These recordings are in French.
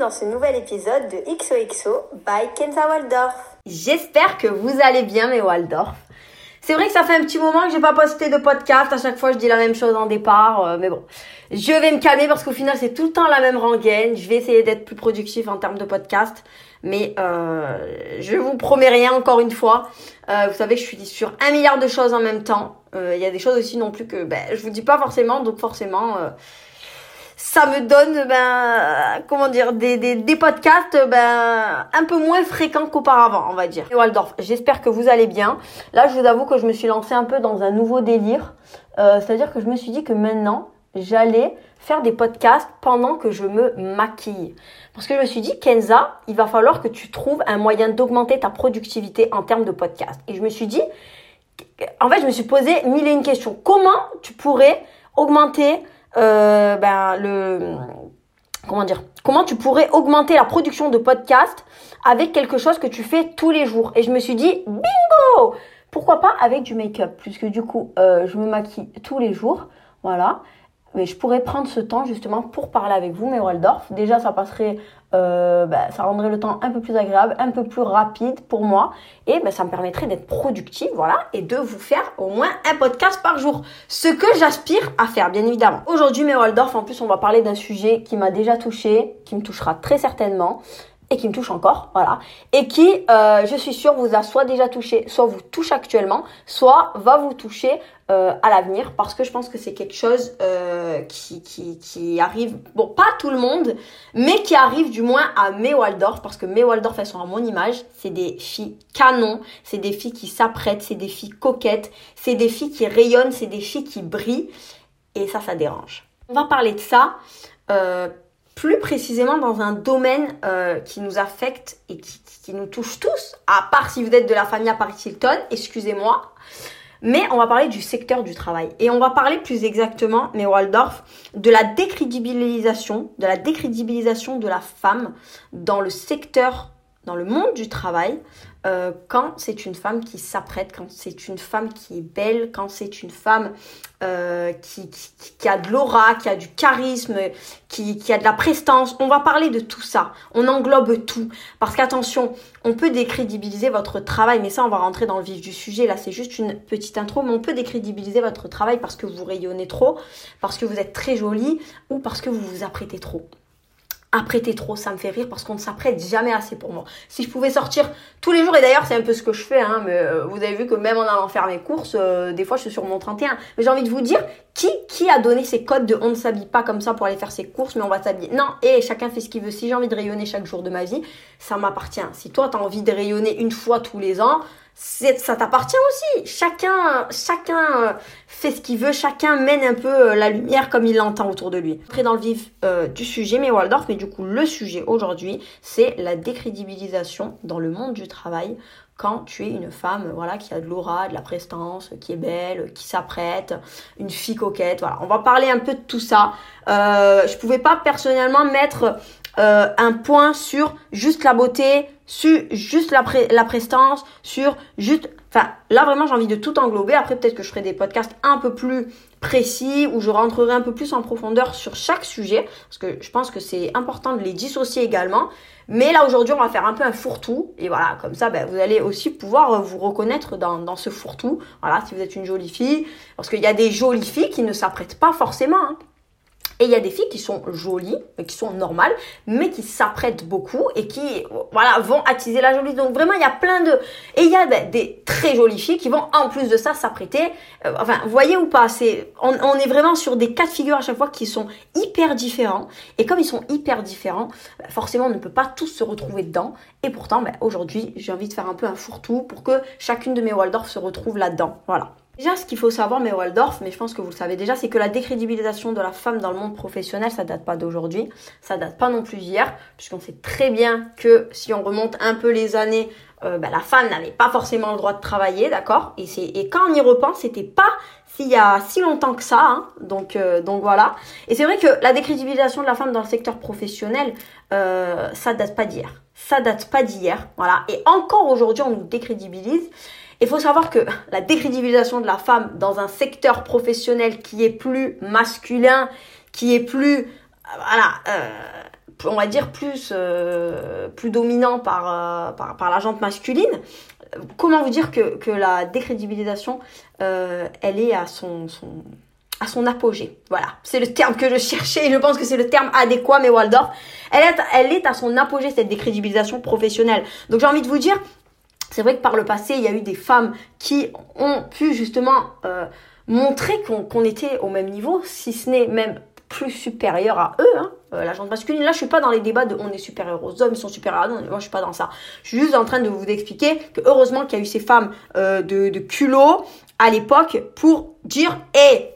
dans ce nouvel épisode de XOXO by Kenza Waldorf. J'espère que vous allez bien mes Waldorf. C'est vrai que ça fait un petit moment que j'ai pas posté de podcast. À chaque fois, je dis la même chose en départ. Euh, mais bon, je vais me calmer parce qu'au final, c'est tout le temps la même rengaine. Je vais essayer d'être plus productif en termes de podcast. Mais euh, je vous promets rien encore une fois. Euh, vous savez que je suis sur un milliard de choses en même temps. Euh, il y a des choses aussi non plus que ben, je vous dis pas forcément. Donc forcément, ça me donne ben comment dire des, des, des podcasts ben un peu moins fréquents qu'auparavant on va dire. Waldorf, j'espère que vous allez bien. Là je vous avoue que je me suis lancée un peu dans un nouveau délire. Euh, C'est-à-dire que je me suis dit que maintenant j'allais faire des podcasts pendant que je me maquille. Parce que je me suis dit, Kenza, il va falloir que tu trouves un moyen d'augmenter ta productivité en termes de podcast. Et je me suis dit, en fait, je me suis posé mille et une questions. Comment tu pourrais augmenter euh, ben, le comment dire comment tu pourrais augmenter la production de podcast avec quelque chose que tu fais tous les jours. Et je me suis dit bingo! Pourquoi pas avec du make-up puisque du coup euh, je me maquille tous les jours voilà. Mais je pourrais prendre ce temps justement pour parler avec vous, mes Waldorf. Déjà, ça passerait, euh, bah, ça rendrait le temps un peu plus agréable, un peu plus rapide pour moi, et bah, ça me permettrait d'être productive, voilà, et de vous faire au moins un podcast par jour. Ce que j'aspire à faire, bien évidemment. Aujourd'hui, mes Waldorf, en plus, on va parler d'un sujet qui m'a déjà touché, qui me touchera très certainement et qui me touche encore, voilà, et qui, euh, je suis sûre, vous a soit déjà touché, soit vous touche actuellement, soit va vous toucher euh, à l'avenir, parce que je pense que c'est quelque chose euh, qui, qui, arrive, bon, pas à tout le monde, mais qui arrive du moins à mes Waldorf, parce que mes Waldorf, elles sont à mon image, c'est des filles canons, c'est des filles qui s'apprêtent, c'est des filles coquettes, c'est des filles qui rayonnent, c'est des filles qui brillent, et ça, ça dérange. On va parler de ça. Euh, plus précisément dans un domaine qui nous affecte et qui, qui, nous touche tous, à part si vous êtes de la famille à Paris Hilton, excusez-moi. Mais on va parler du secteur du travail. Et on va parler plus exactement, mais Waldorf, de la décrédibilisation, de la décrédibilisation de la femme dans le secteur, le monde du travail, euh, quand c'est une femme qui s'apprête, quand c'est une femme qui est belle, quand c'est une femme euh, qui, a de l'aura, qui a du charisme, qui, qui a de la prestance. On va parler de tout ça. On englobe tout. Parce qu'attention, on peut décrédibiliser votre travail, mais ça, on va rentrer dans le vif du sujet. Là, c'est juste une petite intro, mais on peut décrédibiliser votre travail parce que vous rayonnez trop, parce que vous êtes très jolie ou parce que vous vous apprêtez trop apprêter trop, ça me fait rire parce qu'on ne s'apprête jamais assez pour moi. Si je pouvais sortir tous les jours, et d'ailleurs c'est un peu ce que je fais, hein, mais euh, vous avez vu que même en allant faire mes courses, euh, des fois je suis sur mon 31. Mais j'ai envie de vous dire, qui, qui a donné ces codes de on ne s'habille pas comme ça pour aller faire ses courses, mais on va s'habiller? Non, et chacun fait ce qu'il veut. Si j'ai envie de rayonner chaque jour de ma vie, ça m'appartient. Si toi tu as envie de rayonner une fois tous les ans, ça t'appartient aussi. Chacun, chacun fait ce qu'il veut, chacun mène un peu euh, la lumière comme il l'entend autour de lui. Après dans le vif euh, du sujet, mais Waldorf, mais du coup le sujet aujourd'hui, c'est la décrédibilisation dans le monde du travail quand tu es une femme voilà qui a de l'aura, de la prestance, qui est belle, qui s'apprête, une fille coquette. Voilà, on va parler un peu de tout ça. Euh, je pouvais pas personnellement mettre euh, un point sur juste la beauté, sur juste la, la prestance, sur juste... Enfin, là vraiment j'ai envie de tout englober. Après peut-être que je ferai des podcasts un peu plus précis où je rentrerai un peu plus en profondeur sur chaque sujet. Parce que je pense que c'est important de les dissocier également. Mais là aujourd'hui on va faire un peu un fourre-tout. Et voilà, comme ça ben, vous allez aussi pouvoir vous reconnaître dans, dans ce fourre-tout. Voilà, si vous êtes une jolie fille. Parce qu'il y a des jolies filles qui ne s'apprêtent pas forcément. Hein. Et il y a des filles qui sont jolies, qui sont normales, mais qui s'apprêtent beaucoup et qui, voilà, vont attiser la jolie. Donc vraiment, il y a plein de... Et il y a ben, des très jolies filles qui vont, en plus de ça, s'apprêter. Euh, enfin, voyez ou pas, on, est vraiment sur des cas de figure à chaque fois qui sont hyper différents. Et comme ils sont hyper différents, ben, forcément, on ne peut pas tous se retrouver dedans. Et pourtant, ben, aujourd'hui, j'ai envie de faire un peu un fourre-tout pour que chacune de mes Waldorf se retrouve là-dedans. Voilà. Déjà, ce qu'il faut savoir, mais Waldorf, mais je pense que vous le savez déjà, c'est que la décrédibilisation de la femme dans le monde professionnel, ça date pas d'aujourd'hui, ça date pas non plus d'hier, puisqu'on sait très bien que si on remonte un peu les années, euh, bah, la femme n'avait pas forcément le droit de travailler, d'accord? Et, quand on y repense, c'était pas s'il y a si longtemps que ça, hein, donc, euh, donc voilà. Et c'est vrai que la décrédibilisation de la femme dans le secteur professionnel, euh, ça date pas d'hier. Ça date pas d'hier, voilà. Et encore aujourd'hui, on nous décrédibilise. Il faut savoir que la décrédibilisation de la femme dans un secteur professionnel qui est plus masculin, qui est plus, voilà, euh, on va dire, plus, euh, plus dominant par, euh, par, par, la jante masculine. Comment vous dire que, que la décrédibilisation, euh, elle est à son, son, à son apogée? Voilà, c'est le terme que je cherchais et je pense que c'est le terme adéquat, mais Waldorf, elle est, elle est à son apogée, cette décrédibilisation professionnelle. Donc j'ai envie de vous dire, c'est vrai que par le passé, il y a eu des femmes qui ont pu justement euh, montrer qu'on était au même niveau, si ce n'est même plus supérieur à eux, hein, euh, la gente masculine. Là, je suis pas dans les débats de on est supérieur aux hommes, ils sont supérieurs à nous. Moi, je suis pas dans ça. Je suis juste en train de vous expliquer que heureusement qu'il y a eu ces femmes euh, de, de culot à l'époque pour dire, hé,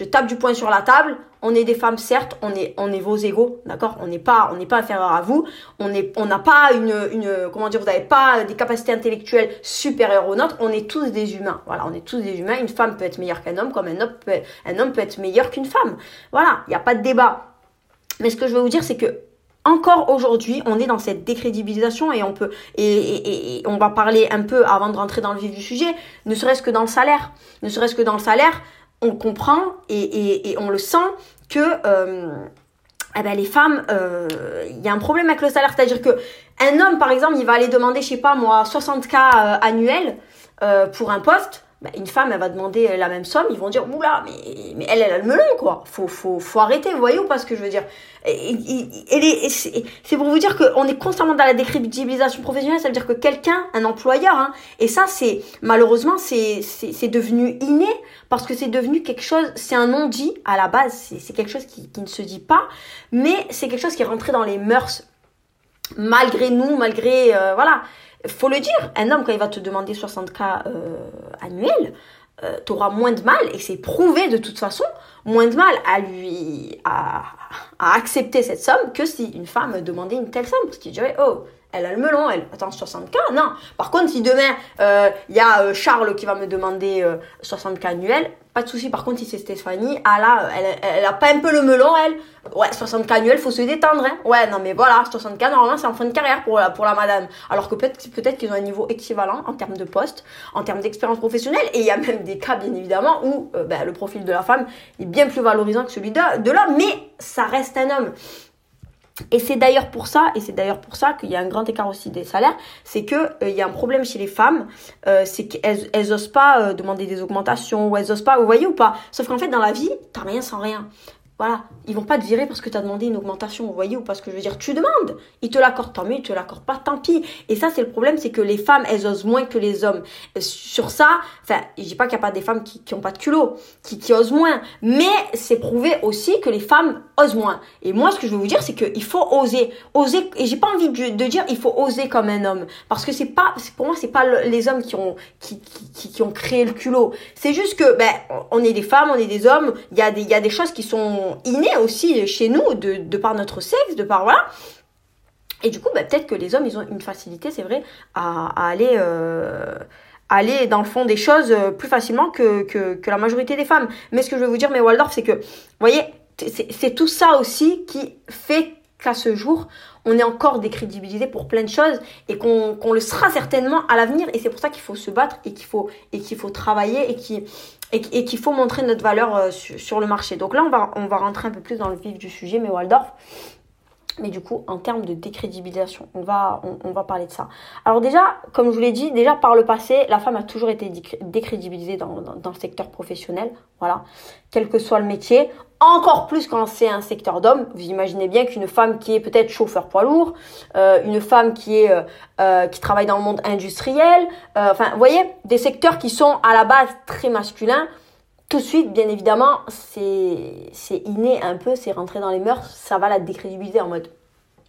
je tape du poing sur la table, on est des femmes, certes, on est, on est vos égaux, d'accord? On n'est pas, on n'est pas inférieur à vous. On est, on n'a pas une, une, comment dire, vous n'avez pas des capacités intellectuelles supérieures aux nôtres. On est tous des humains. Voilà, on est tous des humains. Une femme peut être meilleure qu'un homme, comme un homme peut, un homme peut être meilleur qu'une femme. Voilà, il n'y a pas de débat. Mais ce que je veux vous dire, c'est que encore aujourd'hui, on est dans cette décrédibilisation et on peut et, et, et, on va parler un peu avant de rentrer dans le vif du sujet, ne serait-ce que dans le salaire, ne serait-ce que dans le salaire, on comprend et, on le sent que euh, eh ben les femmes, il euh, y a un problème avec le salaire, c'est-à-dire que un homme par exemple, il va aller demander, je sais pas moi, 60 k euh, annuels pour un poste. Ben, une femme, elle va demander la même somme, ils vont dire, oula, mais, mais elle, elle a le melon, quoi. Faut, faut, faut arrêter, vous voyez ou pas ce que je veux dire? Et, c'est pour vous dire qu'on est constamment dans la décrédibilisation professionnelle, ça veut dire que quelqu'un, un employeur, hein, et ça c'est malheureusement c'est devenu inné parce que c'est devenu quelque chose, c'est un non-dit à la base, c'est quelque chose qui, qui ne se dit pas, mais c'est quelque chose qui est rentré dans les mœurs malgré nous, malgré euh, voilà, faut le dire, un homme quand il va te demander 60K euh, annuels, euh, tu auras moins de mal, et c'est prouvé de toute façon, moins de mal à lui à, à, accepter cette somme que si une femme demandait une telle somme. Parce qu'il dirait, oh, elle a le melon, elle attend 60K. Non. Par contre, si demain, il euh, y a euh, Charles qui va me demander 60K annuel, pas de souci. Par contre, si c'est Stéphanie, ah là, elle, a pas un peu le melon, elle. Ouais, 60K annuel, faut se détendre, hein. Ouais, non, mais voilà, 60K, normalement, c'est en fin de carrière pour la, pour la madame. Alors que peut-être, peut-être qu'ils ont un niveau équivalent en termes de poste, en termes d'expérience professionnelle. Et il y a même des cas, bien évidemment, où euh, ben, le profil de la femme est bien plus valorisant que celui de, de l'homme. Mais ça reste un homme. Et c'est d'ailleurs pour ça, et c'est d'ailleurs pour ça qu'il y a un grand écart aussi des salaires, c'est que euh, il y a un problème chez les femmes, euh, c'est qu'elles elles osent pas euh, demander des augmentations ou elles osent pas, vous voyez ou pas Sauf qu'en fait dans la vie, t'as rien sans rien. Voilà, ils vont pas te virer parce que tu as demandé une augmentation, vous voyez, ou parce que je veux dire, tu demandes. Ils te l'accordent, tant mieux, ils te l'accordent pas, tant pis. Et ça, c'est le problème, c'est que les femmes, elles osent moins que les hommes. Sur ça, enfin, je dis pas qu'il y a pas des femmes qui, qui ont pas de culot, qui, qui osent moins. Mais c'est prouvé aussi que les femmes osent moins. Et moi, ce que je veux vous dire, c'est qu'il faut oser. Oser, et j'ai pas envie de, de, dire il faut oser comme un homme. Parce que c'est pas, pour moi, c'est pas les hommes qui ont, qui, qui, qui ont créé le culot. C'est juste que, ben, on est des femmes, on est des hommes, il y a des, il y a des choses qui sont inné aussi chez nous, de, de par notre sexe, de par voilà. Et du coup, bah, peut-être que les hommes, ils ont une facilité, c'est vrai, à, aller, euh, aller dans le fond des choses euh, plus facilement que, que, la majorité des femmes. Mais ce que je veux vous dire, mais Waldorf, c'est que, vous voyez, c'est tout ça aussi qui fait qu'à ce jour, on est encore décrédibilisé pour plein de choses et qu'on le sera certainement à l'avenir. Et c'est pour ça qu'il faut se battre et qu'il faut, et qu'il faut travailler et qu'il et, qu'il faut montrer notre valeur euh, sur, le marché. Donc là, on va, on va rentrer un peu plus dans le vif du sujet, mais Waldorf. Mais du coup, en termes de décrédibilisation, on va, on, va parler de ça. Alors déjà, comme je vous l'ai dit, déjà par le passé, la femme a toujours été décrédibilisée dans, dans, le secteur professionnel. Voilà. Quel que soit le métier. Encore plus quand c'est un secteur d'hommes. Vous imaginez bien qu'une femme qui est peut-être chauffeur poids lourd, euh, une femme qui est euh, euh, qui travaille dans le monde industriel, enfin, vous voyez, des secteurs qui sont à la base très masculins tout de suite, bien évidemment, c'est, c'est inné un peu, c'est rentré dans les mœurs, ça va la décrédibiliser en mode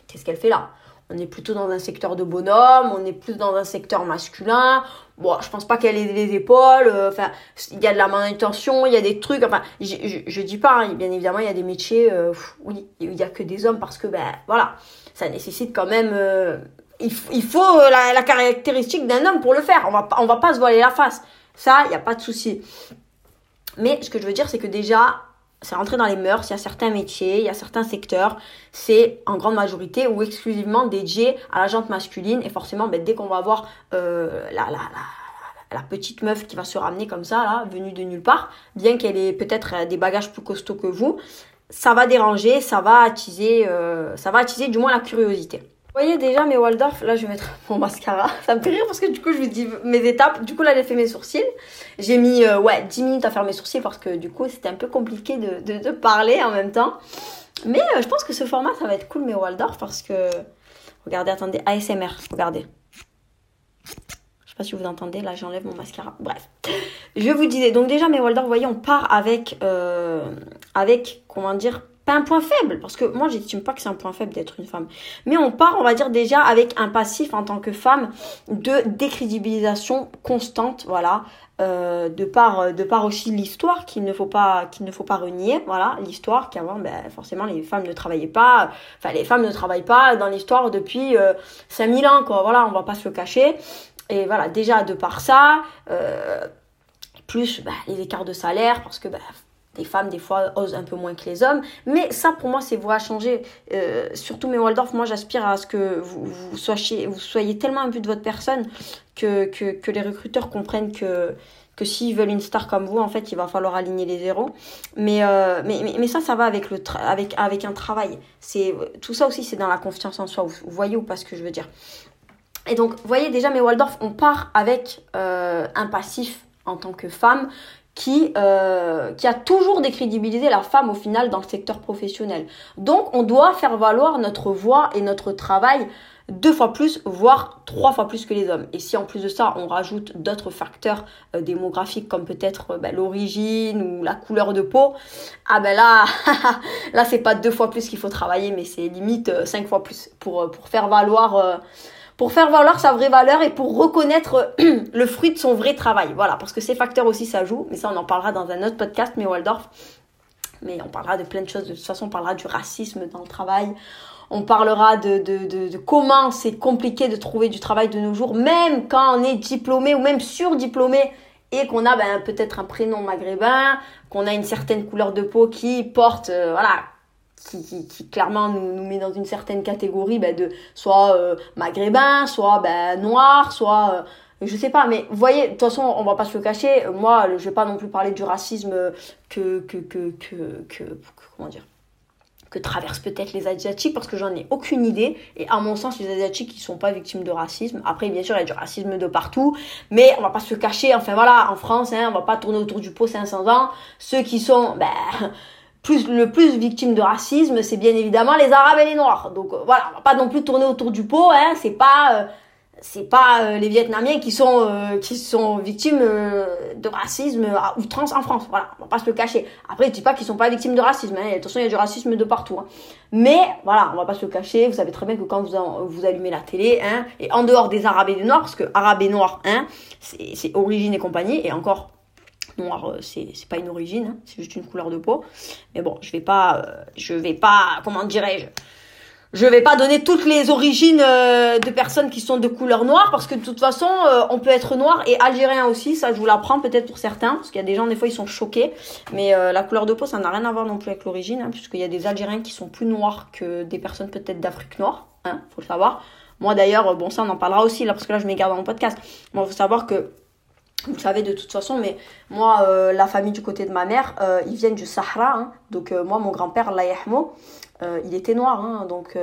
qu'est-ce qu'elle fait là? On est plutôt dans un secteur de bonhomme, on est plus dans un secteur masculin. Bon, je pense pas qu'elle ait les épaules, euh, enfin, il y a de la manutention, il y a des trucs, enfin, je, dis pas, hein, bien évidemment, il y a des métiers, euh, oui, il y a que des hommes parce que, ben, voilà, ça nécessite quand même. Euh, il, faut la, la caractéristique d'un homme pour le faire. On va, on va pas se voiler la face. Ça, il n'y a pas de souci. Mais ce que je veux dire, c'est que déjà, c'est rentré dans les mœurs, il y a certains métiers, il y a certains secteurs, c'est en grande majorité ou exclusivement dédié à la jante masculine. Et forcément, ben, dès qu'on va voir euh, la, petite meuf qui va se ramener comme ça, venue de nulle part, bien qu'elle ait peut-être euh, des bagages plus costauds que vous, ça va déranger, ça va attiser, euh, ça va attiser du moins la curiosité. Vous voyez déjà mes Waldorf, là je vais mettre mon mascara. Ça me fait rire parce que du coup je vous dis mes étapes. Du coup là j'ai fait mes sourcils. J'ai mis euh, ouais 10 minutes à faire mes sourcils parce que du coup c'était un peu compliqué de, de, parler en même temps. Mais euh, je pense que ce format ça va être cool mes Waldorf parce que... Regardez, attendez, ASMR, regardez. Je sais pas si vous entendez, là j'enlève mon mascara. Bref. Je vous disais, donc déjà mes Waldorf, vous voyez, on part avec, euh, avec, comment dire, pas un point faible, parce que moi j'estime pas que c'est un point faible d'être une femme. Mais on part, on va dire déjà avec un passif en tant que femme de décrédibilisation constante, voilà, euh, de par de par aussi l'histoire qu'il ne faut pas renier voilà l'histoire qu'avant ben, forcément les femmes ne travaillaient pas enfin les femmes ne travaillent pas dans l'histoire depuis 5000 euh, ans quoi voilà on va pas se le cacher et voilà, déjà de par ça, euh, plus bah, les écarts de salaire, parce que les femmes, des fois, osent un peu moins que les hommes. Mais ça, pour moi, c'est voie à changer. Euh, surtout mes Waldorf, moi, j'aspire à ce que vous, vous, soyez, vous soyez tellement un but de votre personne que, les recruteurs comprennent que, que s'ils veulent une star comme vous, en fait, il va falloir aligner les zéros. Mais, euh, mais, mais, mais, ça, ça va avec, le avec, avec un travail. C'est Tout ça aussi, c'est dans la confiance en soi. vous voyez ou pas ce que je veux dire et donc, vous voyez déjà, mes Waldorf, on part avec euh, un passif en tant que femme qui, euh, qui a toujours décrédibilisé la femme au final dans le secteur professionnel. Donc, on doit faire valoir notre voix et notre travail deux fois plus, voire trois fois plus que les hommes. Et si en plus de ça, on rajoute d'autres facteurs euh, démographiques comme peut-être ben, l'origine ou la couleur de peau, ah ben là, là c'est pas deux fois plus qu'il faut travailler, mais c'est limite cinq fois plus pour, pour faire valoir pour faire valoir sa vraie valeur et pour reconnaître le fruit de son vrai travail. Voilà, parce que ces facteurs aussi, ça joue. Mais ça, on en parlera dans un autre podcast, mais Waldorf. Mais on parlera de plein de choses. De toute façon, on parlera du racisme dans le travail. On parlera de, comment c'est compliqué de trouver du travail de nos jours, même quand on est diplômé ou même surdiplômé et qu'on a ben, peut-être un prénom maghrébin, qu'on a une certaine couleur de peau qui porte, euh, voilà, qui, clairement nous, met dans une certaine catégorie ben, de soit euh, maghrébin, soit ben, noir, soit euh, je sais pas, mais voyez, de toute façon, on va pas se le cacher. Moi, je vais pas non plus parler du racisme que que que que, que comment dire que traversent peut-être les asiatiques parce que j'en ai aucune idée et à mon sens les asiatiques ils sont pas victimes de racisme après bien sûr il y a du racisme de partout mais on va pas se cacher enfin voilà en France hein, on va pas tourner autour du pot 500 ans ceux qui sont ben plus le plus victime de racisme, c'est bien évidemment les Arabes et les Noirs. Donc euh, voilà, on va pas non plus tourner autour du pot. Hein, c'est pas euh, c'est pas euh, les Vietnamiens qui sont qui sont victimes de racisme à outrance en France. Voilà, on va pas se le cacher. Après, je dis pas qu'ils sont pas victimes de racisme. Hein, attention, il y a du racisme de partout. Hein. Mais voilà, on va pas se le cacher. Vous savez très bien que quand vous vous allumez la télé, hein, et en dehors des Arabes et des Noirs, parce que Arabes et Noirs, hein, c'est origine et compagnie, et encore noir, euh, c'est pas une origine, hein, c'est juste une couleur de peau. Mais bon, je vais pas, euh, je vais pas, comment dirais-je, je vais pas donner toutes les origines euh, de personnes qui sont de couleur noire parce que de toute façon, on peut être noir et algérien aussi. Ça, je vous l'apprends peut-être pour certains parce qu'il y a des gens des fois ils sont choqués. Mais la couleur de peau, ça n'a rien à voir non plus avec l'origine, hein, puisqu'il y a des Algériens qui sont plus noirs que des personnes peut-être d'Afrique noire. Hein, faut le savoir. Moi d'ailleurs, bon ça on en parlera aussi là parce que là je m'égare dans mon podcast. Bon, faut savoir que vous le savez de toute façon, mais moi, euh, la famille du côté de ma mère, euh, ils viennent du Sahara. Hein. donc euh, moi, mon grand-père, Layahmo, il était noir. Hein. donc,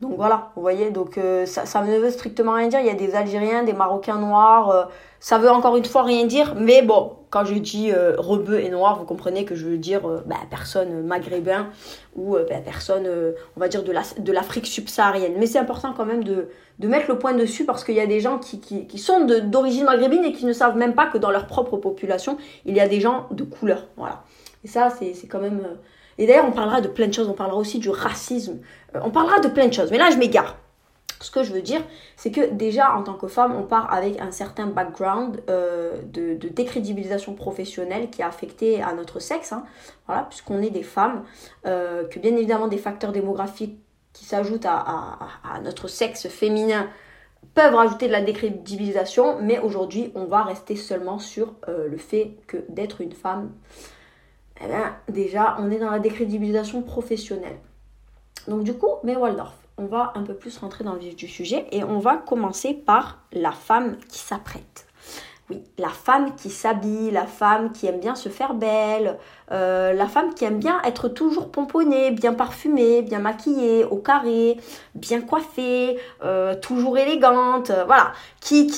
donc voilà, vous voyez, donc ça, ça ne veut strictement rien dire. Il y a des Algériens, des Marocains noirs. ça veut encore une fois rien dire, mais bon, quand je dis rebeu et noir, vous comprenez que je veux dire bah, personne maghrébin ou bah, personne, on va dire, de l'Afrique de subsaharienne. Mais c'est important quand même de de mettre le point dessus parce qu'il y a des gens qui, qui, qui sont d'origine maghrébine et qui ne savent même pas que dans leur propre population, il y a des gens de couleur. Voilà. Et ça, c'est quand même... Euh, et d'ailleurs, on parlera de plein de choses. On parlera aussi du racisme. Euh, on parlera de plein de choses. Mais là, je m'égare. Ce que je veux dire, c'est que déjà, en tant que femme, on part avec un certain background euh, de, décrédibilisation professionnelle qui a affecté à notre sexe. Hein, voilà, puisqu'on est des femmes. que bien évidemment, des facteurs démographiques qui s'ajoutent à, notre sexe féminin peuvent rajouter de la décrédibilisation, mais aujourd'hui on va rester seulement sur euh, le fait que d'être une femme, eh bien, déjà on est dans la décrédibilisation professionnelle. Donc du coup, mais Waldorf, on va un peu plus rentrer dans le vif du sujet et on va commencer par la femme qui s'apprête. Oui, la femme qui s'habille, la femme qui aime bien se faire belle, euh, la femme qui aime bien être toujours pomponnée, bien parfumée, bien maquillée, au carré, bien coiffée, euh, toujours élégante, euh, voilà. Qui,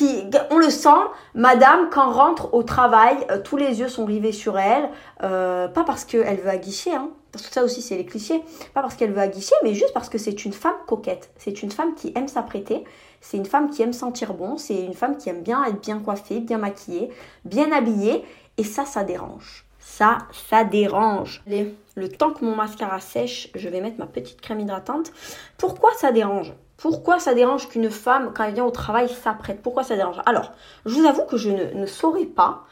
on le sent, madame, quand rentre au travail, tous les yeux sont rivés sur elle, pas parce qu'elle veut aguicher, hein, parce que ça aussi c'est les clichés, pas parce qu'elle veut aguicher, mais juste parce que c'est une femme coquette, c'est une femme qui aime s'apprêter, c'est une femme qui aime sentir bon, c'est une femme qui aime bien être bien coiffée, bien maquillée, bien habillée, et ça, ça dérange. Ça, ça dérange. Allez, le temps que mon mascara sèche, je vais mettre ma petite crème hydratante. Pourquoi ça dérange? Pourquoi ça dérange qu'une femme, quand elle vient au travail, s'apprête? Pourquoi ça dérange? Alors, je vous avoue que je ne, ne saurais pas.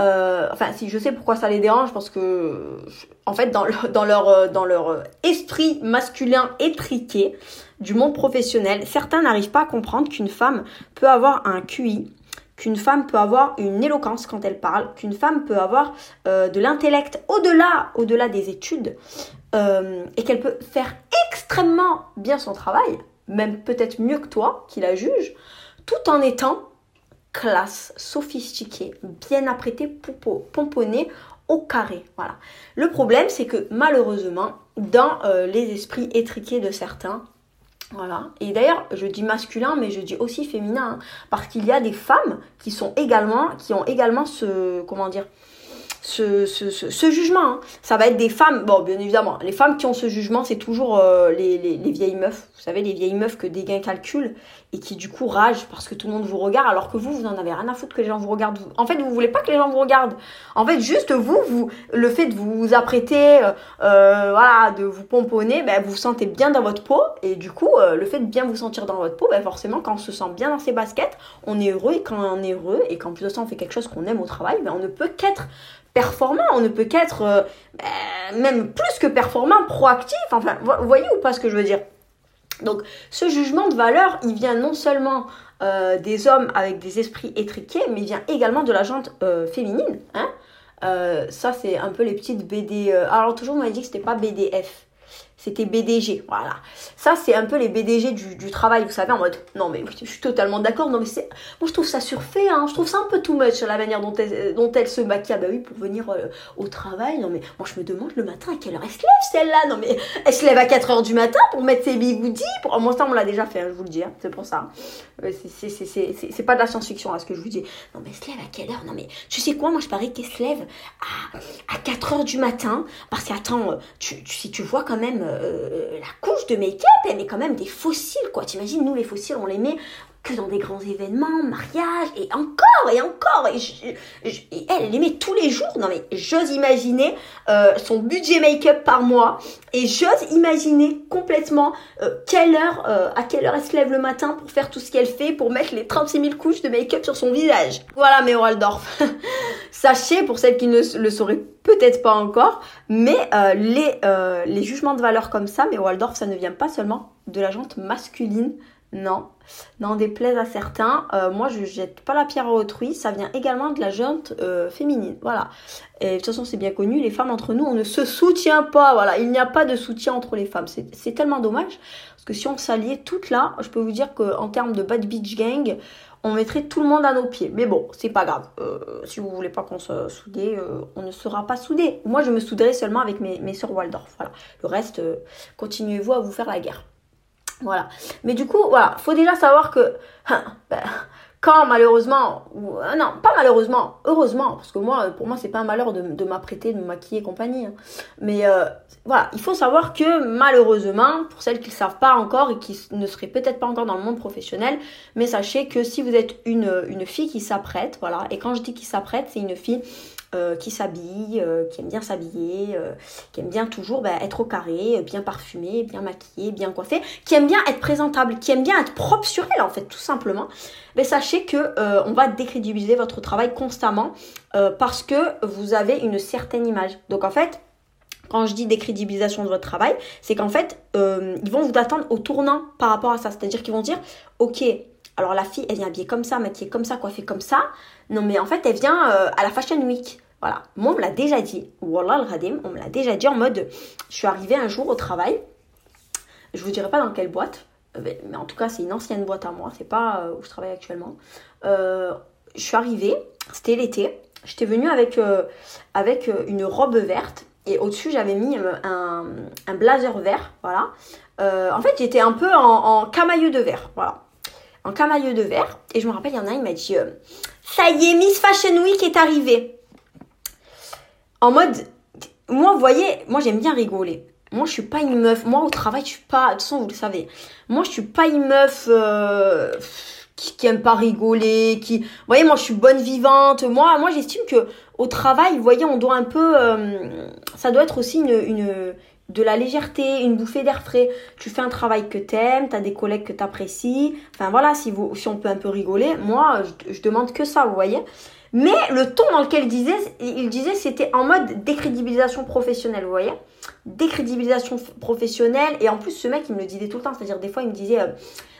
Euh, enfin, si je sais pourquoi ça les dérange, parce que, en fait, dans, dans, leur, dans leur esprit masculin étriqué du monde professionnel, certains n'arrivent pas à comprendre qu'une femme peut avoir un QI qu'une femme peut avoir une éloquence quand elle parle, qu'une femme peut avoir euh, de l'intellect au-delà, des études, euh, et qu'elle peut faire extrêmement bien son travail, même peut-être mieux que toi, qui la juge, tout en étant classe, sophistiquée, bien apprêtée, pomponnée au carré. Voilà. Le problème, c'est que malheureusement, dans euh, les esprits étriqués de certains, voilà. Et d'ailleurs, je dis masculin, mais je dis aussi féminin, hein, parce qu'il y a des femmes qui sont également, qui ont également ce, comment dire, ce, ce, ce, jugement. Hein. Ça va être des femmes, bon, bien évidemment, les femmes qui ont ce jugement, c'est toujours euh, les, les, les, vieilles meufs. Vous savez, les vieilles meufs que des gains calculent et qui du coup ragent parce que tout le monde vous regarde, alors que vous, vous en avez rien à foutre que les gens vous regardent. En fait, vous voulez pas que les gens vous regardent. En fait, juste vous, vous le fait de vous apprêter, euh, euh voilà, de vous pomponner, ben, vous vous sentez bien dans votre peau et du coup, euh, le fait de bien vous sentir dans votre peau, ben, forcément, quand on se sent bien dans ses baskets, on est heureux et quand on est heureux et qu'en plus de ça, on fait quelque chose qu'on aime au travail, ben, on ne peut qu'être performant, on ne peut qu'être euh, ben, même plus que performant, proactif. Enfin, vous voyez ou pas ce que je veux dire? Donc, ce jugement de valeur, il vient non seulement euh, des hommes avec des esprits étriqués, mais il vient également de la jante euh, féminine. Hein ça, c'est un peu les petites BD. alors, toujours, on m'a dit que c'était pas BDF c'était BDG, voilà. Ça, c'est un peu les BDG du, travail, vous savez, en mode, non mais je suis totalement d'accord, non mais c'est, moi je trouve ça surfait, hein, je trouve ça un peu too much, la manière dont elle, elle se maquille, ah bah oui, pour venir euh, au travail, non mais, moi je me demande le matin à quelle heure elle se lève celle-là, non mais, elle se lève à 4h du matin pour mettre ses bigoudis, pour, moi ça on l'a déjà fait, hein, je vous le dis, hein, c'est pour ça. Euh, c'est pas de la science-fiction, à ce que je vous dis. Non mais elle se lève à quelle heure, non mais, tu sais quoi, moi je parie qu'elle se lève à, à 4h du matin, parce qu'attends, euh, tu, tu, si tu vois quand même, euh, la couche de make-up, elle met quand même des fossiles, quoi. T'imagines, nous, les fossiles, on les met que dans des grands événements, mariage, et encore, et encore, et, elle, elle les met tous les jours. Non mais j'ose imaginer euh, son budget make-up par mois, et j'ose imaginer complètement euh, quelle heure, à quelle heure elle se lève le matin pour faire tout ce qu'elle fait, pour mettre les 36 000 couches de make-up sur son visage. Voilà mes Waldorf. Sachez, pour celles qui ne le sauraient peut-être pas encore, mais euh, les, euh, les jugements de valeur comme ça, mais Waldorf, ça ne vient pas seulement de la jante masculine, non. N'en déplaise à certains, euh, moi je jette pas la pierre à autrui, ça vient également de la jante féminine, voilà. Et de toute façon c'est bien connu, les femmes entre nous on ne se soutient pas, voilà, il n'y a pas de soutien entre les femmes, c'est tellement dommage, parce que si on s'alliait toutes là, je peux vous dire qu'en termes de bad beach gang, on mettrait tout le monde à nos pieds. Mais bon, c'est pas grave. Euh, si vous voulez pas qu'on soit soudés, euh, on ne sera pas soudés. Moi, je me souderai seulement avec mes, mes soeurs Waldorf. Voilà. Le reste, euh, continuez-vous à vous faire la guerre. Voilà. Mais du coup, voilà, faut déjà savoir que hein, ben, quand malheureusement, ou, euh, non, pas malheureusement, heureusement, parce que moi, pour moi, c'est pas un malheur de, de m'apprêter, de me maquiller compagnie. Hein. Mais euh, voilà, il faut savoir que malheureusement, pour celles qui ne savent pas encore et qui ne seraient peut-être pas encore dans le monde professionnel, mais sachez que si vous êtes une, une fille qui s'apprête, voilà, et quand je dis qui s'apprête, c'est une fille euh, qui s'habille, euh, qui aime bien s'habiller, euh, qui aime bien toujours bah, être au carré, bien parfumé, bien maquillé, bien coiffé, qui aime bien être présentable, qui aime bien être propre sur elle en fait tout simplement, sachez que on va décrédibiliser votre travail constamment parce que vous avez une certaine image. Donc en fait, quand je dis décrédibilisation de votre travail, c'est qu'en fait, ils vont vous attendre au tournant par rapport à ça. C'est-à-dire qu'ils vont dire, ok, alors la fille, elle vient habillée comme ça, maquillée comme ça, coiffée comme ça. Non mais en fait, elle vient à la Fashion Week. Voilà. Moi, on me l'a déjà dit. Wallah al-Radim, on me l'a déjà dit en mode je suis arrivée un jour au travail. Je vous dirai pas dans quelle boîte, mais en tout cas, c'est une ancienne boîte à moi. C'est pas euh, où je travaille actuellement. Euh, je suis arrivée c'était l'été. J'étais venue avec, avec une robe verte et au-dessus j'avais mis un, blazer vert, voilà. en fait j'étais un peu en, camailleux de vert, voilà. En camailleux de vert. Et je me rappelle, il y en a, il m'a dit, ça y est, Miss Fashion Week est arrivée. En mode, moi, vous voyez, moi j'aime bien rigoler. Moi, je suis pas une meuf. Moi, au travail, je suis pas. De toute façon, vous le savez. Moi, je suis pas une meuf euh, qui, aime pas rigoler. Qui, vous voyez, moi, je suis bonne vivante. Moi, moi, j'estime que au travail, vous voyez, on doit un peu. Euh, ça doit être aussi une, une de la légèreté, une bouffée d'air frais. Tu fais un travail que t'aimes, t'as des collègues que t'apprécies. Enfin voilà, si, vous, si on peut un peu rigoler, moi je, je demande que ça, vous voyez. Mais le ton dans lequel il disait, il disait c'était en mode décrédibilisation professionnelle, vous voyez Décrédibilisation professionnelle. Et en plus, ce mec, il me le disait tout le temps. C'est-à-dire, des fois, il me disait, euh,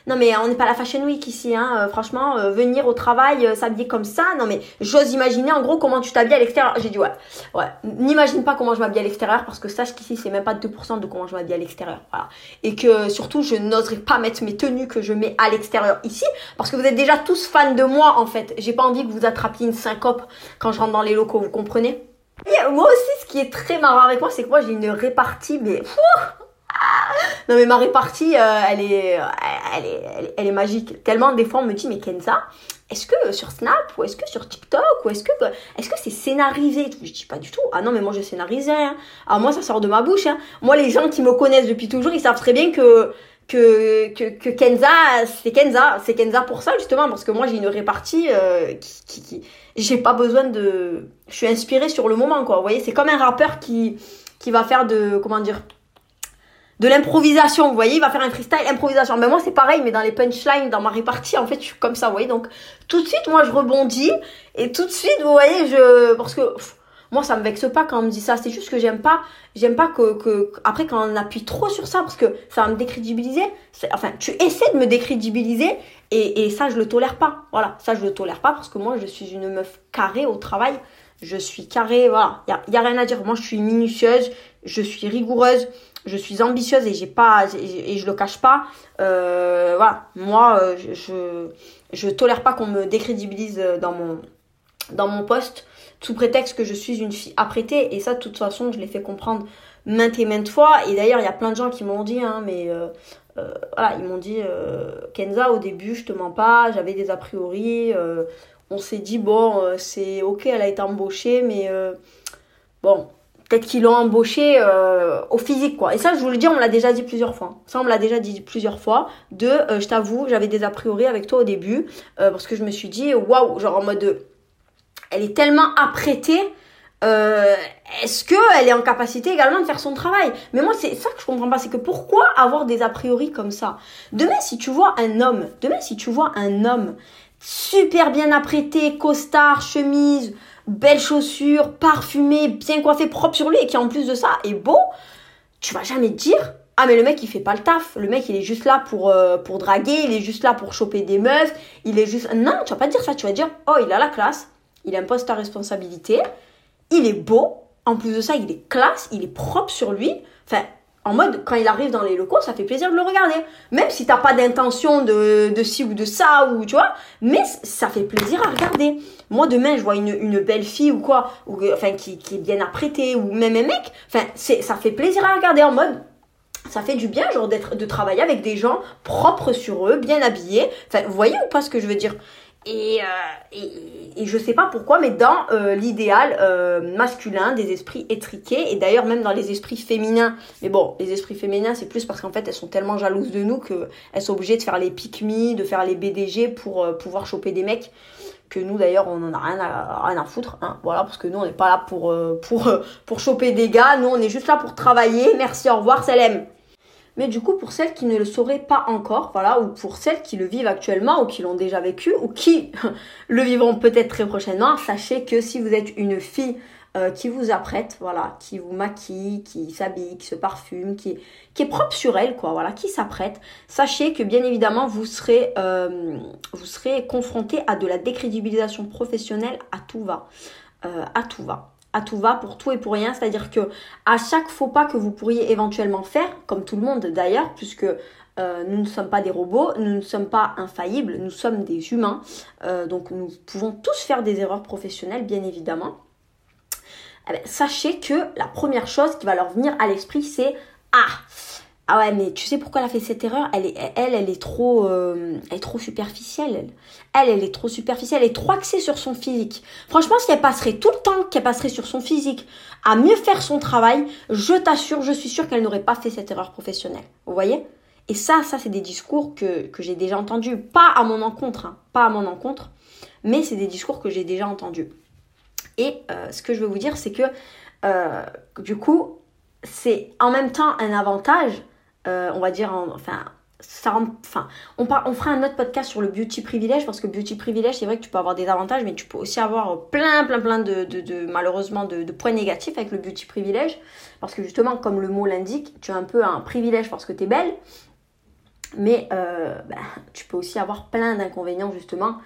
non mais on n'est pas la Fashion Week ici, hein. Euh, franchement, euh, venir au travail, euh, s'habiller comme ça, non mais j'ose imaginer en gros comment tu t'habilles à l'extérieur. J'ai dit ouais, ouais, n'imagine pas comment je m'habille à l'extérieur parce que sache qu'ici c'est même pas 2% de comment je m'habille à l'extérieur. Voilà. Et que surtout je n'oserais pas mettre mes tenues que je mets à l'extérieur ici parce que vous êtes déjà tous fans de moi en fait. J'ai pas envie que vous attrapiez une syncope quand je rentre dans les locaux, vous comprenez? Moi aussi, ce qui est très marrant avec moi, c'est que moi j'ai une répartie, mais non mais ma répartie, euh, elle, est, elle, est, elle, est, magique. Tellement des fois on me dit mais Kenza, est-ce que sur Snap ou est-ce que sur TikTok ou est-ce que est-ce que c'est scénarisé? Je dis pas du tout. Ah non mais moi je scénarise rien. Alors moi ça sort de ma bouche. Hein. Moi les gens qui me connaissent depuis toujours, ils savent très bien que que, que, Kenza, c'est Kenza, c'est Kenza pour ça justement parce que moi j'ai une répartie euh, qui, qui, j'ai pas besoin de, je suis inspirée sur le moment quoi. Vous voyez, c'est comme un rappeur qui qui va faire de comment dire de l'improvisation, vous voyez, il va faire un freestyle improvisation. Mais moi c'est pareil, mais dans les punchlines, dans ma répartie, en fait, je suis comme ça, vous voyez. Donc tout de suite, moi je rebondis et tout de suite, vous voyez, je parce que moi ça me vexe pas quand on me dit ça. C'est juste que j'aime pas, j'aime pas que, que après quand on appuie trop sur ça parce que ça va me décrédibiliser. Enfin, tu essaies de me décrédibiliser et, et ça je le tolère pas. Voilà, ça je le tolère pas parce que moi je suis une meuf carrée au travail. Je suis carrée, voilà, il y a, y a rien à dire. Moi je suis minutieuse, je suis rigoureuse je suis ambitieuse et j'ai pas et je le cache pas. Euh, voilà, moi euh, je, je, tolère pas qu'on me décrédibilise dans mon dans mon poste sous prétexte que je suis une fille apprêtée et ça de toute façon je l'ai fait comprendre maintes et maintes fois et d'ailleurs il y a plein de gens qui m'ont dit hein, mais euh, voilà ils m'ont dit Kenza au début je te mens pas j'avais des a priori on s'est dit bon c'est ok elle a été embauchée mais bon peut-être qu'ils l'ont embauché euh, au physique quoi. Et ça je vous le dis, on l'a déjà dit plusieurs fois. Ça on me l'a déjà dit plusieurs fois. De, euh, je t'avoue, j'avais des a priori avec toi au début euh, parce que je me suis dit waouh, genre en mode, elle est tellement apprêtée. Est-ce que elle est en capacité également de faire son travail? Mais moi c'est ça que je comprends pas, c'est que pourquoi avoir des a priori comme ça? Demain si tu vois un homme, demain si tu vois un homme super bien apprêté, costard, chemise belles chaussures, parfumé, bien coiffé, propre sur lui et qui en plus de ça est beau, tu vas jamais te dire ah mais le mec il fait pas le taf, le mec il est juste là pour euh, pour draguer, il est juste là pour choper des meufs, il est juste non, tu vas pas dire ça, tu vas dire oh, il a la classe, il a un poste à responsabilité, il est beau, en plus de ça, il est classe, il est propre sur lui. Enfin, en mode, quand il arrive dans les locaux, ça fait plaisir de le regarder. Même si t'as pas d'intention de, de ci ou de ça, ou tu vois, mais ça fait plaisir à regarder. Moi, demain, je vois une, belle fille ou quoi, ou, enfin, qui, qui est bien apprêtée, ou même un mec, enfin, ça fait plaisir à regarder en mode, ça fait du bien, genre, d'être, de travailler avec des gens propres sur eux, bien habillés. Enfin, vous voyez ou pas ce que je veux dire? Et, euh, et, et, je sais pas pourquoi, mais dans euh, l'idéal euh, masculin des esprits étriqués, et d'ailleurs même dans les esprits féminins, mais bon, les esprits féminins c'est plus parce qu'en fait elles sont tellement jalouses de nous qu'elles sont obligées de faire les pick de faire les BDG pour pouvoir choper des mecs que nous d'ailleurs on en a rien à, rien à foutre, hein, voilà, parce que nous on n'est pas là pour, pour, pour choper des gars, nous on est juste là pour travailler, merci, au revoir, salam. Mais du coup, pour celles qui ne le sauraient pas encore, voilà, ou pour celles qui le vivent actuellement, ou qui l'ont déjà vécu, ou qui le vivront peut-être très prochainement, sachez que si vous êtes une fille euh, qui vous apprête, voilà, qui vous maquille, qui s'habille, qui se parfume, qui, est propre sur elle, quoi, voilà, qui s'apprête, sachez que bien évidemment vous serez, euh, vous serez confronté à de la décrédibilisation professionnelle à tout va, euh, à tout va. À tout va pour tout et pour rien. C'est-à-dire que à chaque faux pas que vous pourriez éventuellement faire, comme tout le monde d'ailleurs, puisque euh, nous ne sommes pas des robots, nous ne sommes pas infaillibles, nous sommes des humains. Euh, donc nous pouvons tous faire des erreurs professionnelles, bien évidemment. Eh ben, sachez que la première chose qui va leur venir à l'esprit, c'est Ah ah ouais, mais tu sais pourquoi elle a fait cette erreur? Elle, est, elle, elle est trop, euh, elle est trop superficielle. Elle. elle, est trop superficielle. Elle est trop axée sur son physique. Franchement, si elle passerait tout le temps qu'elle passerait sur son physique à mieux faire son travail, je t'assure, je suis sûre qu'elle n'aurait pas fait cette erreur professionnelle. Vous voyez? Et ça, ça, c'est des discours que, que j'ai déjà entendus. Pas à mon encontre, hein, pas à mon encontre, mais c'est des discours que j'ai déjà entendus. Et euh, ce que je veux vous dire, c'est que euh, du coup, c'est en même temps un avantage euh, on va dire, enfin, ça, enfin, on, fera un autre podcast sur le beauty privilège parce que beauty privilège, c'est vrai que tu peux avoir des avantages, mais tu peux aussi avoir plein, plein, plein de, malheureusement de, points négatifs avec le beauty privilège parce que justement, comme le mot l'indique, tu as un peu un privilège parce que tu es belle, mais euh, ben, tu peux aussi avoir plein d'inconvénients justement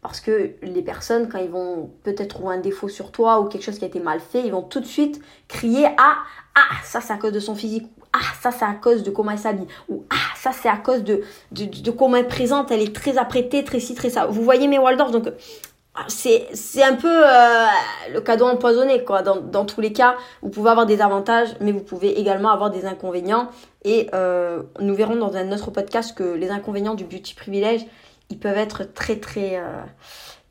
parce que les personnes, quand ils vont peut-être trouver un défaut sur toi ou quelque chose qui a été mal fait, ils vont tout de suite crier Ah, ah, ça c'est à cause de son physique. Ah, ça c'est à cause de comment elle s'habille. Ou Ah, ça c'est à cause de, de, comment elle présente. Elle est très apprêtée, très ci, très ça. Vous voyez mes Waldorf Donc, c'est, c'est un peu euh, le cadeau empoisonné, quoi. Dans, dans, tous les cas, vous pouvez avoir des avantages, mais vous pouvez également avoir des inconvénients. Et euh, nous verrons dans un autre podcast que les inconvénients du beauty privilège, ils peuvent être très très euh,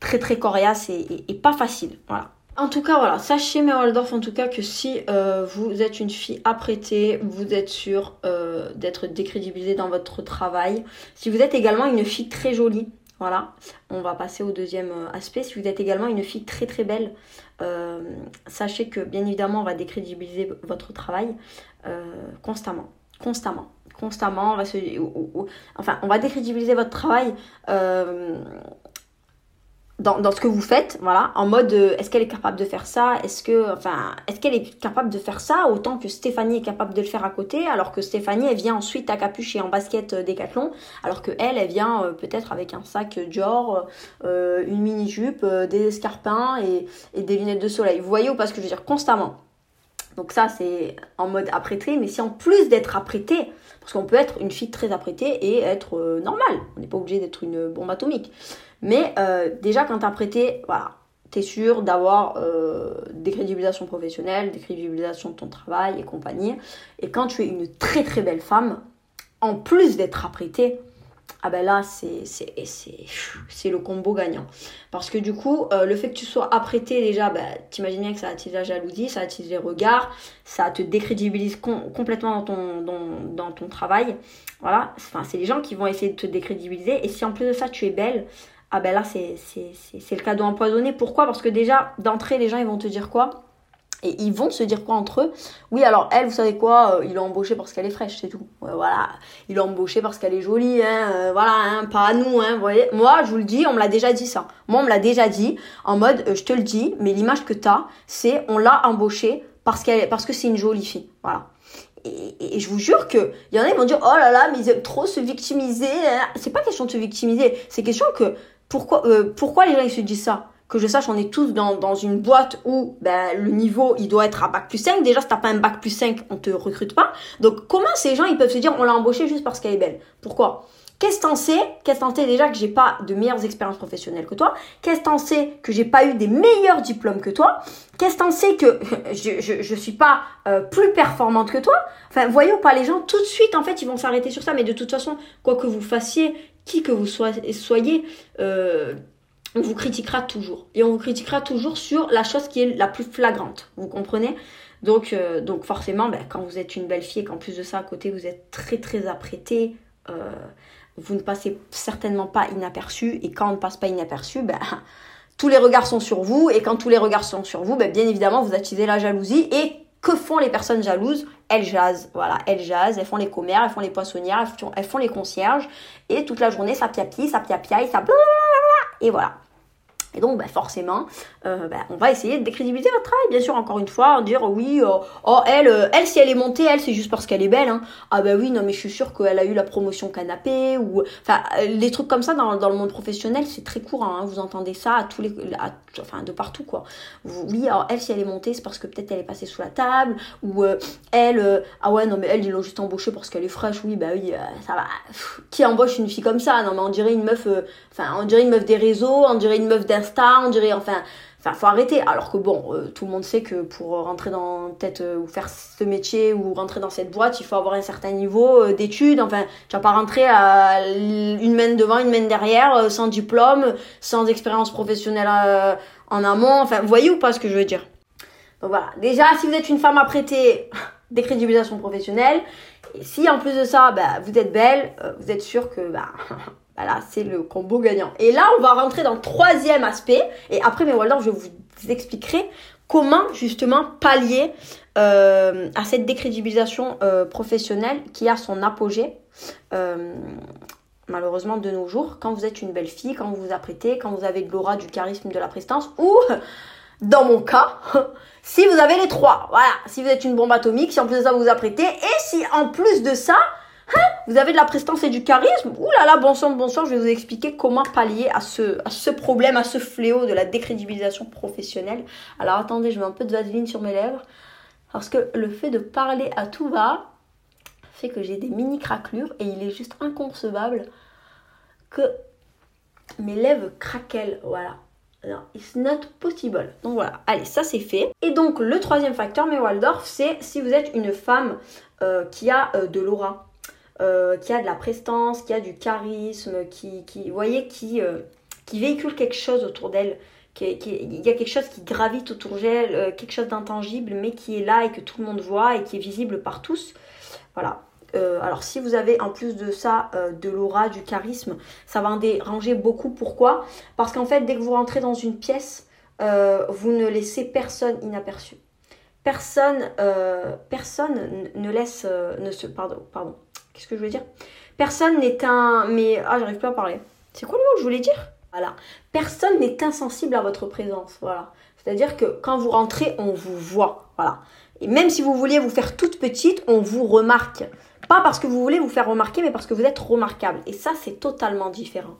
très très coriaces et, pas faciles. Voilà. En tout cas, voilà, sachez, mes Waldorf, en tout cas, que si euh, vous êtes une fille apprêtée, vous êtes sûr euh, d'être décrédibilisée dans votre travail. Si vous êtes également une fille très jolie, voilà, on va passer au deuxième aspect. Si vous êtes également une fille très très belle, sachez que bien évidemment, on va décrédibiliser votre travail constamment. Constamment constamment, enfin, on va décrédibiliser votre travail euh, dans, dans, ce que vous faites, voilà, en mode euh, est-ce qu'elle est capable de faire ça? Est-ce que, enfin, est-ce qu'elle est capable de faire ça autant que Stéphanie est capable de le faire à côté, alors que Stéphanie elle vient ensuite à capuche et en basket euh, décathlon, alors que elle, elle vient peut-être avec un sac Dior, une mini jupe, des escarpins et, et des lunettes de soleil? Vous voyez ou pas ce que je veux dire? Constamment. Donc ça, c'est en mode apprêté. Mais si en plus d'être apprêté, parce qu'on peut être une fille très apprêtée et être euh, normale, on n'est pas obligé d'être une bombe atomique. Mais euh, déjà, quand t'es apprêté, voilà, t'es sûr d'avoir euh, des crédibilisations professionnelles, des crédibilisations de ton travail et compagnie. Et quand tu es une très très belle femme, en plus d'être apprêtée, ah ben là, c'est le combo gagnant. Parce que du coup, euh, le fait que tu sois apprêté déjà, ben, t'imagines bien que ça attise la jalousie, ça attise les regards, ça te décrédibilise complètement dans ton, dans, ton travail. Voilà, enfin, c'est les gens qui vont essayer de te décrédibiliser. Et si en plus de ça, tu es belle, ah ben là, c'est le cadeau empoisonné. Pourquoi? Parce que déjà, d'entrée, les gens, ils vont te dire quoi? Et ils vont se dire quoi entre eux? Oui, alors elle, vous savez quoi? Euh, Il l'a embauchée parce qu'elle est fraîche, c'est tout. voilà, il l'a embauchée parce qu'elle est jolie, hein, euh, voilà, hein, pas à nous, hein, vous voyez. Moi, je vous le dis, on me l'a déjà dit ça. Moi, on me l'a déjà dit, en mode, euh, je te le dis, mais l'image que t'as, c'est on l'a embauchée parce qu'elle, parce que c'est une jolie fille, voilà. Et, je vous jure que il y en a qui vont dire oh là là, mais ils aiment trop se victimiser. C'est pas question de se victimiser, c'est question que pourquoi, pourquoi les gens ils se disent ça? Que je sache, on est tous dans, dans une boîte où ben, le niveau, il doit être à bac plus 5. Déjà, si t'as pas un bac plus 5, on te recrute pas. Donc, comment ces gens, ils peuvent se dire, on l'a embauché juste parce qu'elle est belle? Pourquoi? Qu'est-ce que t'en sais? Qu'est-ce que t'en sais déjà que j'ai pas de meilleures expériences professionnelles que toi? Qu'est-ce que t'en sais que j'ai pas eu des meilleurs diplômes que toi? Qu'est-ce que t'en sais que je, je, je suis pas euh, plus performante que toi? Enfin, voyons pas les gens tout de suite en fait ils vont s'arrêter sur ça. Mais de toute façon, quoi que vous fassiez, qui que vous soyez, euh, on vous critiquera toujours. Et on vous critiquera toujours sur la chose qui est la plus flagrante. Vous comprenez? Donc, euh, donc forcément, ben, quand vous êtes une belle fille et qu'en plus de ça, à côté, vous êtes très très apprêtée, euh, vous ne passez certainement pas inaperçu. Et quand on ne passe pas inaperçu, ben, tous les regards sont sur vous. Et quand tous les regards sont sur vous, ben, bien évidemment, vous attisez la jalousie. Et que font les personnes jalouses? Elles jasent, voilà, elles jasent, elles font les commères, elles font les poissonnières, elles font, les concierges. Et toute la journée, ça piapille, ça piapiaille, ça et voilà. Et donc, bah, forcément, euh, bah, on va essayer de décrédibiliser votre travail, bien sûr, encore une fois, dire oui, euh, oh, elle, euh, elle, si elle est montée, elle, c'est juste parce qu'elle est belle, hein. Ah bah oui, non, mais je suis sûre qu'elle a eu la promotion canapé, ou, enfin, les trucs comme ça dans, dans le monde professionnel, c'est très courant, hein. vous entendez ça à tous les, enfin, de partout, quoi. oui, alors elle, si elle est montée, c'est parce que peut-être elle est passée sous la table, ou elle, ah ouais, non, mais elle, ils l'ont juste embauchée parce qu'elle est fraîche, oui, bah oui, ça va. qui embauche une fille comme ça? Non, mais on dirait une meuf, enfin, on dirait une meuf des réseaux, on dirait une meuf d'un on dirait, enfin, enfin, faut arrêter. Alors que bon, euh, tout le monde sait que pour rentrer dans, peut-être, euh, ou faire ce métier, ou rentrer dans cette boîte, il faut avoir un certain niveau euh, d'études. Enfin, tu vas pas rentrer à une main devant, une main derrière, sans diplôme, sans expérience professionnelle en amont. Enfin, vous voyez ou pas ce que je veux dire? Donc voilà. Déjà, si vous êtes une femme apprêtée, décrédibilisation professionnelle. Et si en plus de ça, bah, vous êtes belle, vous êtes sûr que bah, Voilà, c'est le combo gagnant. Et là, on va rentrer dans le troisième aspect. Et après, mes Waldorf, je vous expliquerai comment justement pallier euh, à cette décrédibilisation euh, professionnelle qui a son apogée. Euh, malheureusement de nos jours, quand vous êtes une belle fille, quand vous vous apprêtez, quand vous avez de l'aura, du charisme, de la prestance, ou dans mon cas, si vous avez les trois, voilà, si vous êtes une bombe atomique, si en plus de ça vous vous apprêtez, et si en plus de ça, Hein? Vous avez de la prestance et du charisme? Ouh là là, bon sang, bon sang, je vais vous expliquer comment pallier à ce, problème, à ce fléau de la décrédibilisation professionnelle. Alors attendez, je mets un peu de vaseline sur mes lèvres. Parce que le fait de parler à tout va fait que j'ai des mini craquelures et il est juste inconcevable que mes lèvres craquellent. Voilà. Non, it's not possible. Donc voilà, allez, ça c'est fait. Et donc le troisième facteur, mes Waldorf, c'est si vous êtes une femme euh, qui a euh, de l'aura. Euh, qui a de la prestance, qui a du charisme, qui, voyez, qui, euh, qui véhicule quelque chose autour d'elle. Il y a quelque chose qui gravite autour d'elle, euh, quelque chose d'intangible, mais qui est là et que tout le monde voit et qui est visible par tous. Voilà. alors si vous avez en plus de ça de l'aura, du charisme, ça va en déranger beaucoup. Pourquoi? Parce qu'en fait, dès que vous rentrez dans une pièce, vous ne laissez personne inaperçu. Personne, personne ne laisse, ne se, pardon, pardon, Qu'est-ce que je voulais dire? Personne n'est un. Mais. Ah, j'arrive pas à parler. C'est quoi le mot que je voulais dire? Voilà. Personne n'est insensible à votre présence. Voilà. C'est-à-dire que quand vous rentrez, on vous voit. Voilà. Et même si vous vouliez vous faire toute petite, on vous remarque. Pas parce que vous voulez vous faire remarquer, mais parce que vous êtes remarquable. Et ça, c'est totalement différent.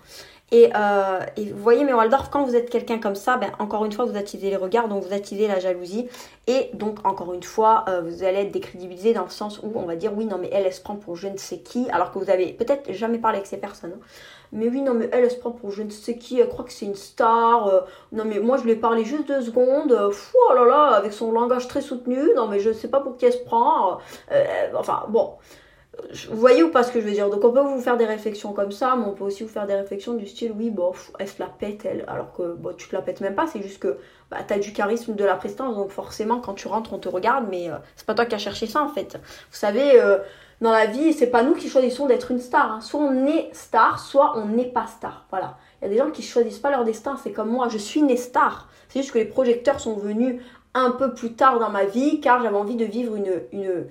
Euh, et, vous voyez, mais Waldorf, quand vous êtes quelqu'un comme ça, ben, encore une fois, vous attisez les regards, donc vous attisez la jalousie. Et donc, encore une fois, euh, vous allez être décrédibilisé dans le sens où on va dire, oui, non, mais elle, se prend pour je ne sais qui, alors que vous avez peut-être jamais parlé avec ces personnes. Hein. Mais oui, non, mais elle, elle se prend pour je ne sais qui, elle croit que c'est une star. Euh. non, mais moi, je lui ai parlé juste deux secondes. Fou, oh là là, avec son langage très soutenu. Non, mais je ne sais pas pour qui elle se prend. enfin, bon vous voyez ou pas ce que je veux dire? Donc on peut vous faire des réflexions comme ça, mais on peut aussi vous faire des réflexions du style oui, bon, elle se la pète elle, alors que bon, tu te la pètes même pas, c'est juste que bah, tu as du charisme, de la prestance, donc forcément quand tu rentres on te regarde, mais euh, c'est pas toi qui as cherché ça en fait. Vous savez, euh, dans la vie, c'est pas nous qui choisissons d'être une star. Hein. Soit on est star, soit on n'est pas star. Voilà. Il y a des gens qui choisissent pas leur destin, c'est comme moi, je suis née star. C'est juste que les projecteurs sont venus un peu plus tard dans ma vie car j'avais envie de vivre une, une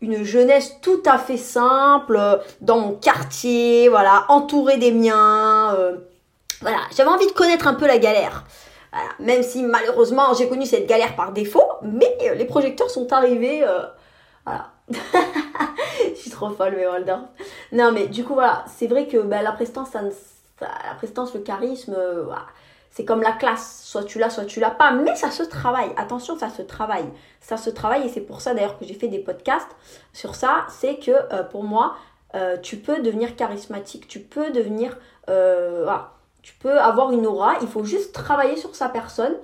une jeunesse tout à fait simple, dans mon quartier, voilà, entourée des miens. Euh, voilà, j'avais envie de connaître un peu la galère. Même si malheureusement j'ai connu cette galère par défaut, mais euh, les projecteurs sont arrivés. Euh, voilà. Je suis trop folle, mais Waldorf. Non, mais du coup, voilà, c'est vrai que bah, la prestance, la prestance, le charisme, c'est comme la classe, soit tu l'as, soit tu l'as pas, mais ça se travaille. Attention, ça se travaille. Ça se travaille et c'est pour ça d'ailleurs que j'ai fait des podcasts sur ça. C'est que euh, pour moi, euh, tu peux devenir charismatique, tu peux devenir, euh, voilà, tu peux avoir une aura. Il faut juste travailler sur sa personne.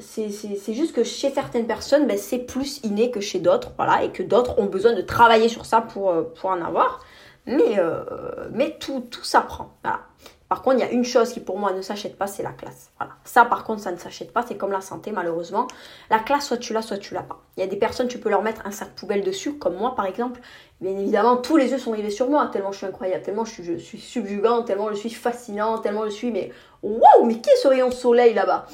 C'est juste que chez certaines personnes, ben, c'est plus inné que chez d'autres, voilà, et que d'autres ont besoin de travailler sur ça pour, en avoir. Mais, mais tout, tout s'apprend. Voilà. Par contre, il y a une chose qui pour moi ne s'achète pas, c'est la classe. Voilà. Ça, par contre, ça ne s'achète pas. C'est comme la santé, malheureusement. La classe, soit tu l'as, soit tu l'as pas. Il y a des personnes, tu peux leur mettre un sac poubelle dessus, comme moi, par exemple. Bien évidemment, tous les yeux sont rivés sur moi, tellement je suis incroyable, tellement je suis, je suis subjugante, tellement je suis fascinante, tellement je suis, mais waouh, mais qui est ce rayon de soleil là-bas?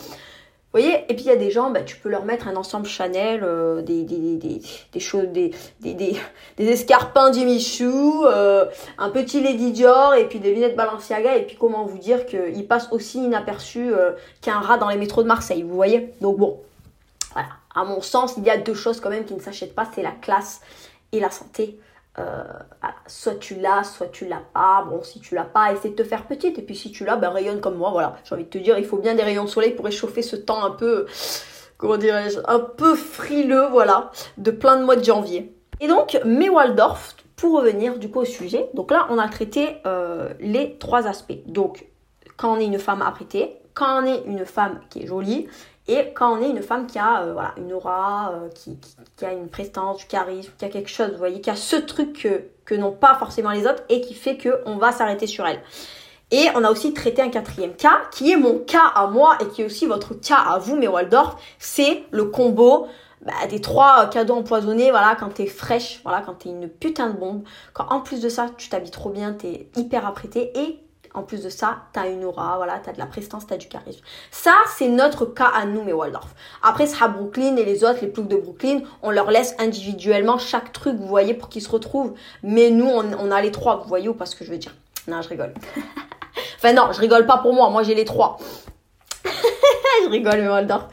Voyez Et puis il y a des gens, bah, tu peux leur mettre un ensemble Chanel, euh, des, des, des, des, choses, des, des, des, des escarpins Jimmy Choo, euh, un petit Lady Dior et puis des lunettes Balenciaga. Et puis comment vous dire qu'ils passent aussi inaperçus euh, qu'un rat dans les métros de Marseille, vous voyez? Donc bon, voilà. À mon sens, il y a deux choses quand même qui ne s'achètent pas, c'est la classe et la santé. Euh, soit tu l'as, soit tu l'as pas. Bon, si tu l'as pas, essaie de te faire petite. Et puis si tu l'as, ben rayonne comme moi. Voilà, j'ai envie de te dire, il faut bien des rayons de soleil pour réchauffer ce temps un peu, comment dirais-je, un peu frileux, voilà, de plein de mois de janvier. Et donc, mes Waldorf, pour revenir du coup au sujet, donc là, on a traité euh, les trois aspects. Donc, quand on est une femme apprêtée, quand on est une femme qui est jolie, et quand on est une femme qui a euh, voilà, une aura, euh, qui, qui, a une prestance, du charisme, qui a quelque chose, vous voyez, qui a ce truc que, n'ont pas forcément les autres et qui fait qu'on va s'arrêter sur elle. Et on a aussi traité un quatrième cas, qui est mon cas à moi et qui est aussi votre cas à vous, mes Waldorf. C'est le combo bah, des trois cadeaux empoisonnés, voilà, quand t'es fraîche, voilà, quand t'es une putain de bombe, quand en plus de ça, tu t'habilles trop bien, t'es hyper apprêtée et en plus de ça, tu as une aura, voilà, tu as de la prestance, tu as du charisme. Ça, c'est notre cas à nous, mes Waldorf. Après, sera Brooklyn et les autres, les ploucs de Brooklyn, on leur laisse individuellement chaque truc, vous voyez, pour qu'ils se retrouvent. Mais nous, on, a les trois, vous voyez ou pas ce que je veux dire Non, je rigole. enfin non, je rigole pas pour moi, moi j'ai les trois. je rigole, mes Waldorf.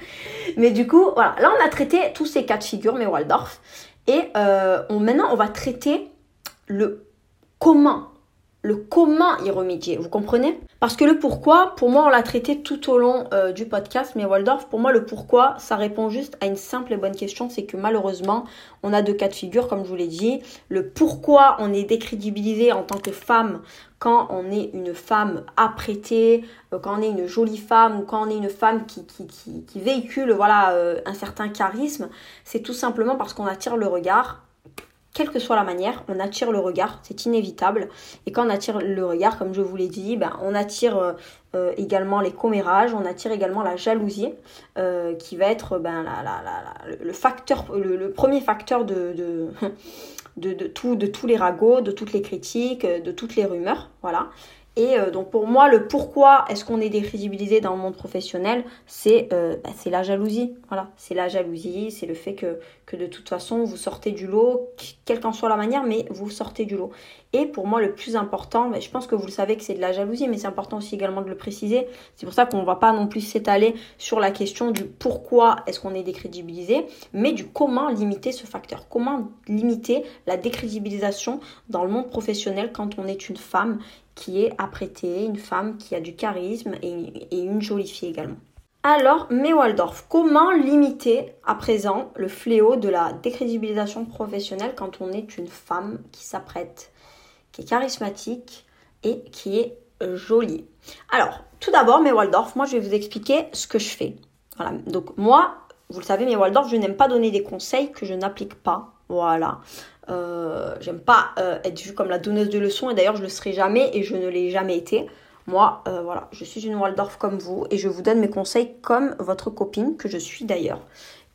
Mais du coup, voilà, là on a traité tous ces quatre figures, mes Waldorf. Et euh, on, maintenant, on va traiter le comment le comment y remédier, vous comprenez? Parce que le pourquoi, pour moi, on l'a traité tout au long euh, du podcast, mais Waldorf, pour moi, le pourquoi, ça répond juste à une simple et bonne question, c'est que malheureusement, on a deux cas de figure, comme je vous l'ai dit. Le pourquoi on est décrédibilisé en tant que femme quand on est une femme apprêtée, euh, quand on est une jolie femme ou quand on est une femme qui, qui, qui, véhicule voilà, euh, un certain charisme, c'est tout simplement parce qu'on attire le regard quelle que soit la manière, on attire le regard, c'est inévitable. Et quand on attire le regard, comme je vous l'ai dit, ben, on attire euh, euh, également les commérages, on attire également la jalousie, euh, qui va être ben, le, facteur, le, premier facteur de, de, de, tout, de tous les ragots, de toutes les critiques, de toutes les rumeurs. Voilà. Et euh, donc pour moi, le pourquoi est-ce qu'on est décrédibilisé dans le monde professionnel, c'est euh, bah, la jalousie. Voilà, c'est la jalousie, c'est le fait que, que de toute façon, vous sortez du lot, quelle qu'en soit la manière, mais vous sortez du lot. Et pour moi, le plus important, je pense que vous le savez que c'est de la jalousie, mais c'est important aussi également de le préciser. C'est pour ça qu'on ne va pas non plus s'étaler sur la question du pourquoi est-ce qu'on est décrédibilisé, mais du comment limiter ce facteur. Comment limiter la décrédibilisation dans le monde professionnel quand on est une femme qui est apprêtée, une femme qui a du charisme et, une jolie fille également. Alors, mais Waldorf, comment limiter à présent le fléau de la décrédibilisation professionnelle quand on est une femme qui s'apprête qui est charismatique et qui est euh, jolie. Alors, tout d'abord, mes Waldorf, moi je vais vous expliquer ce que je fais. Voilà, donc moi, vous le savez, mes Waldorf, je n'aime pas donner des conseils que je n'applique pas. Voilà. Euh, j'aime pas euh, être vue comme la donneuse de leçons et d'ailleurs je le serai jamais et je ne l'ai jamais été. Moi, voilà, je suis une Waldorf comme vous et je vous donne mes conseils comme votre copine que je suis d'ailleurs.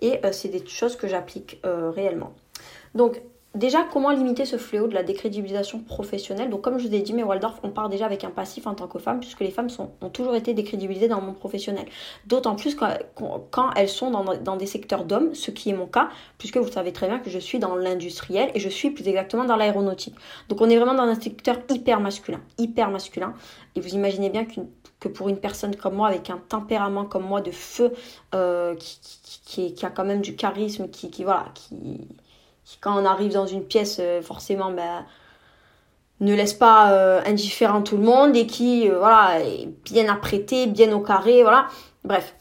Et c'est des choses que j'applique réellement. Donc, Déjà, comment limiter ce fléau de la décrédibilisation professionnelle? Donc, comme je vous ai dit, mais Waldorf, on part déjà avec un passif en tant que femme, puisque les femmes ont toujours été décrédibilisées dans le monde professionnel. D'autant plus quand, elles sont dans, des secteurs d'hommes, ce qui est mon cas, puisque vous savez très bien que je suis dans l'industriel et je suis plus exactement dans l'aéronautique. Donc, on est vraiment dans un secteur hyper masculin, hyper masculin. Et vous imaginez bien que pour une personne comme moi, avec un tempérament comme moi de feu, euh, qui, a quand même du charisme, qui voilà, qui quand on arrive dans une pièce, euh, forcément, ben, ne laisse pas euh, indifférent tout le monde et qui euh, voilà, est bien apprêté, bien au carré, voilà. Bref.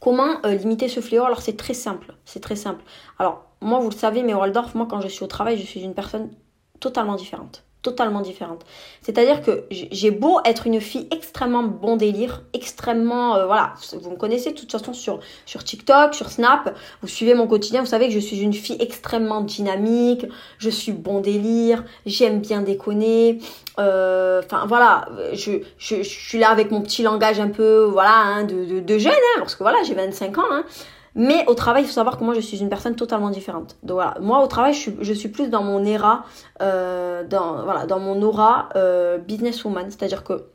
Comment limiter ce fléau? Alors c'est très simple, c'est très simple. Alors moi vous le savez, mais Waldorf, moi quand je suis au travail, je suis une personne totalement différente totalement différente. C'est-à-dire que j'ai beau être une fille extrêmement bon délire, extrêmement euh, voilà, vous me connaissez de toute façon sur TikTok, sur Snap, vous suivez mon quotidien, vous savez que je suis une fille extrêmement dynamique, je suis bon délire, j'aime bien déconner, euh, enfin voilà, je, je, suis là avec mon petit langage un peu voilà hein, de, de, de jeune hein, parce que voilà, j'ai 25 ans hein, mais au travail, il faut savoir que moi, je suis une personne totalement différente. Donc voilà, moi au travail, je suis, plus dans mon era, euh, dans, voilà, dans mon aura euh, businesswoman. C'est-à-dire que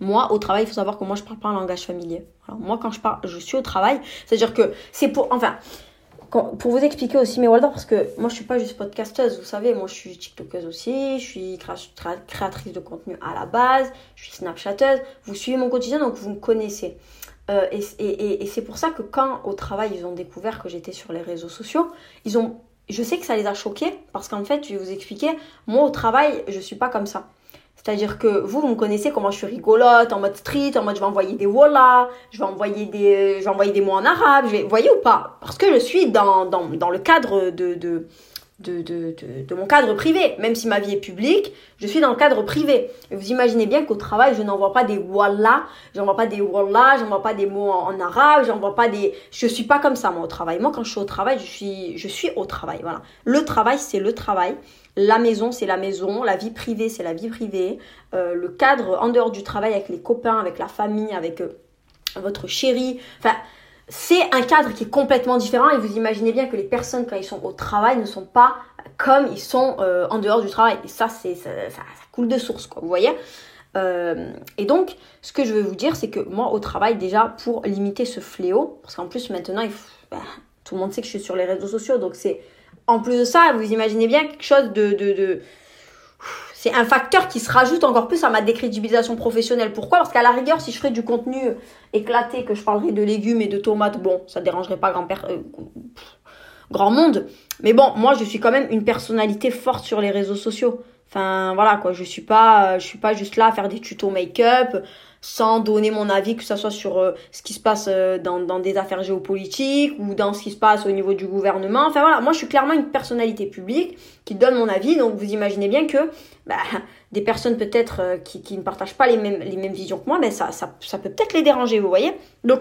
Moi, au travail, il faut savoir que moi, je parle pas un langage familier. Moi, quand je parle, je suis au travail. C'est-à-dire que c'est pour. Enfin, pour vous expliquer aussi mes Waldorf, parce que moi, je suis pas juste podcasteuse, vous savez. Moi, je suis TikTokeuse aussi. Je suis créatrice de contenu à la base. Je suis Snapchateuse. Vous suivez mon quotidien, donc vous me connaissez. Euh, et, c'est pour ça que quand au travail, ils ont découvert que j'étais sur les réseaux sociaux, ils ont. Je sais que ça les a choqués, parce qu'en fait, je vais vous expliquer, moi, au travail, je suis pas comme ça. C'est-à-dire que vous, vous me connaissez comment je suis rigolote, en mode street, en mode je vais envoyer des voilà, je vais envoyer des, je des mots en arabe, je voyez ou pas? Parce que je suis dans, dans, dans le cadre de, de, de, de, de, mon cadre privé. Même si ma vie est publique, je suis dans le cadre privé. Vous imaginez bien qu'au travail, je n'envoie pas des voilà, j'envoie pas des voilà, j'envoie pas des mots en, arabe, j'envoie pas des... Je suis pas comme ça, moi, au travail. Moi, quand je suis au travail, je suis, je suis au travail, voilà. Le travail, c'est le travail. La maison, c'est la maison. La vie privée, c'est la vie privée. Euh, le cadre en dehors du travail avec les copains, avec la famille, avec euh, votre chéri. Enfin, c'est un cadre qui est complètement différent et vous imaginez bien que les personnes quand ils sont au travail ne sont pas comme ils sont euh, en dehors du travail. Et ça, c'est ça, coule de source, quoi. Vous voyez? Et donc, ce que je veux vous dire, c'est que moi, au travail, déjà, pour limiter ce fléau, parce qu'en plus, maintenant, bah, tout le monde sait que je suis sur les réseaux sociaux, donc c'est en plus de ça, vous imaginez bien quelque chose de, c'est un facteur qui se rajoute encore plus à ma décrédibilisation professionnelle. Pourquoi? Parce qu'à la rigueur, si je ferais du contenu éclaté, que je parlerais de légumes et de tomates, bon, ça dérangerait pas grand, euh, grand monde. Mais bon, moi, je suis quand même une personnalité forte sur les réseaux sociaux. Enfin, voilà quoi, je suis pas, je suis pas juste là à faire des tutos make-up sans donner mon avis, que ce soit sur euh, ce qui se passe euh, dans, dans, des affaires géopolitiques ou dans ce qui se passe au niveau du gouvernement. Enfin voilà, moi je suis clairement une personnalité publique qui donne mon avis, donc vous imaginez bien que bah, des personnes peut-être euh, qui, ne partagent pas les mêmes, visions que moi, ben ça, peut peut-être les déranger, vous voyez. Donc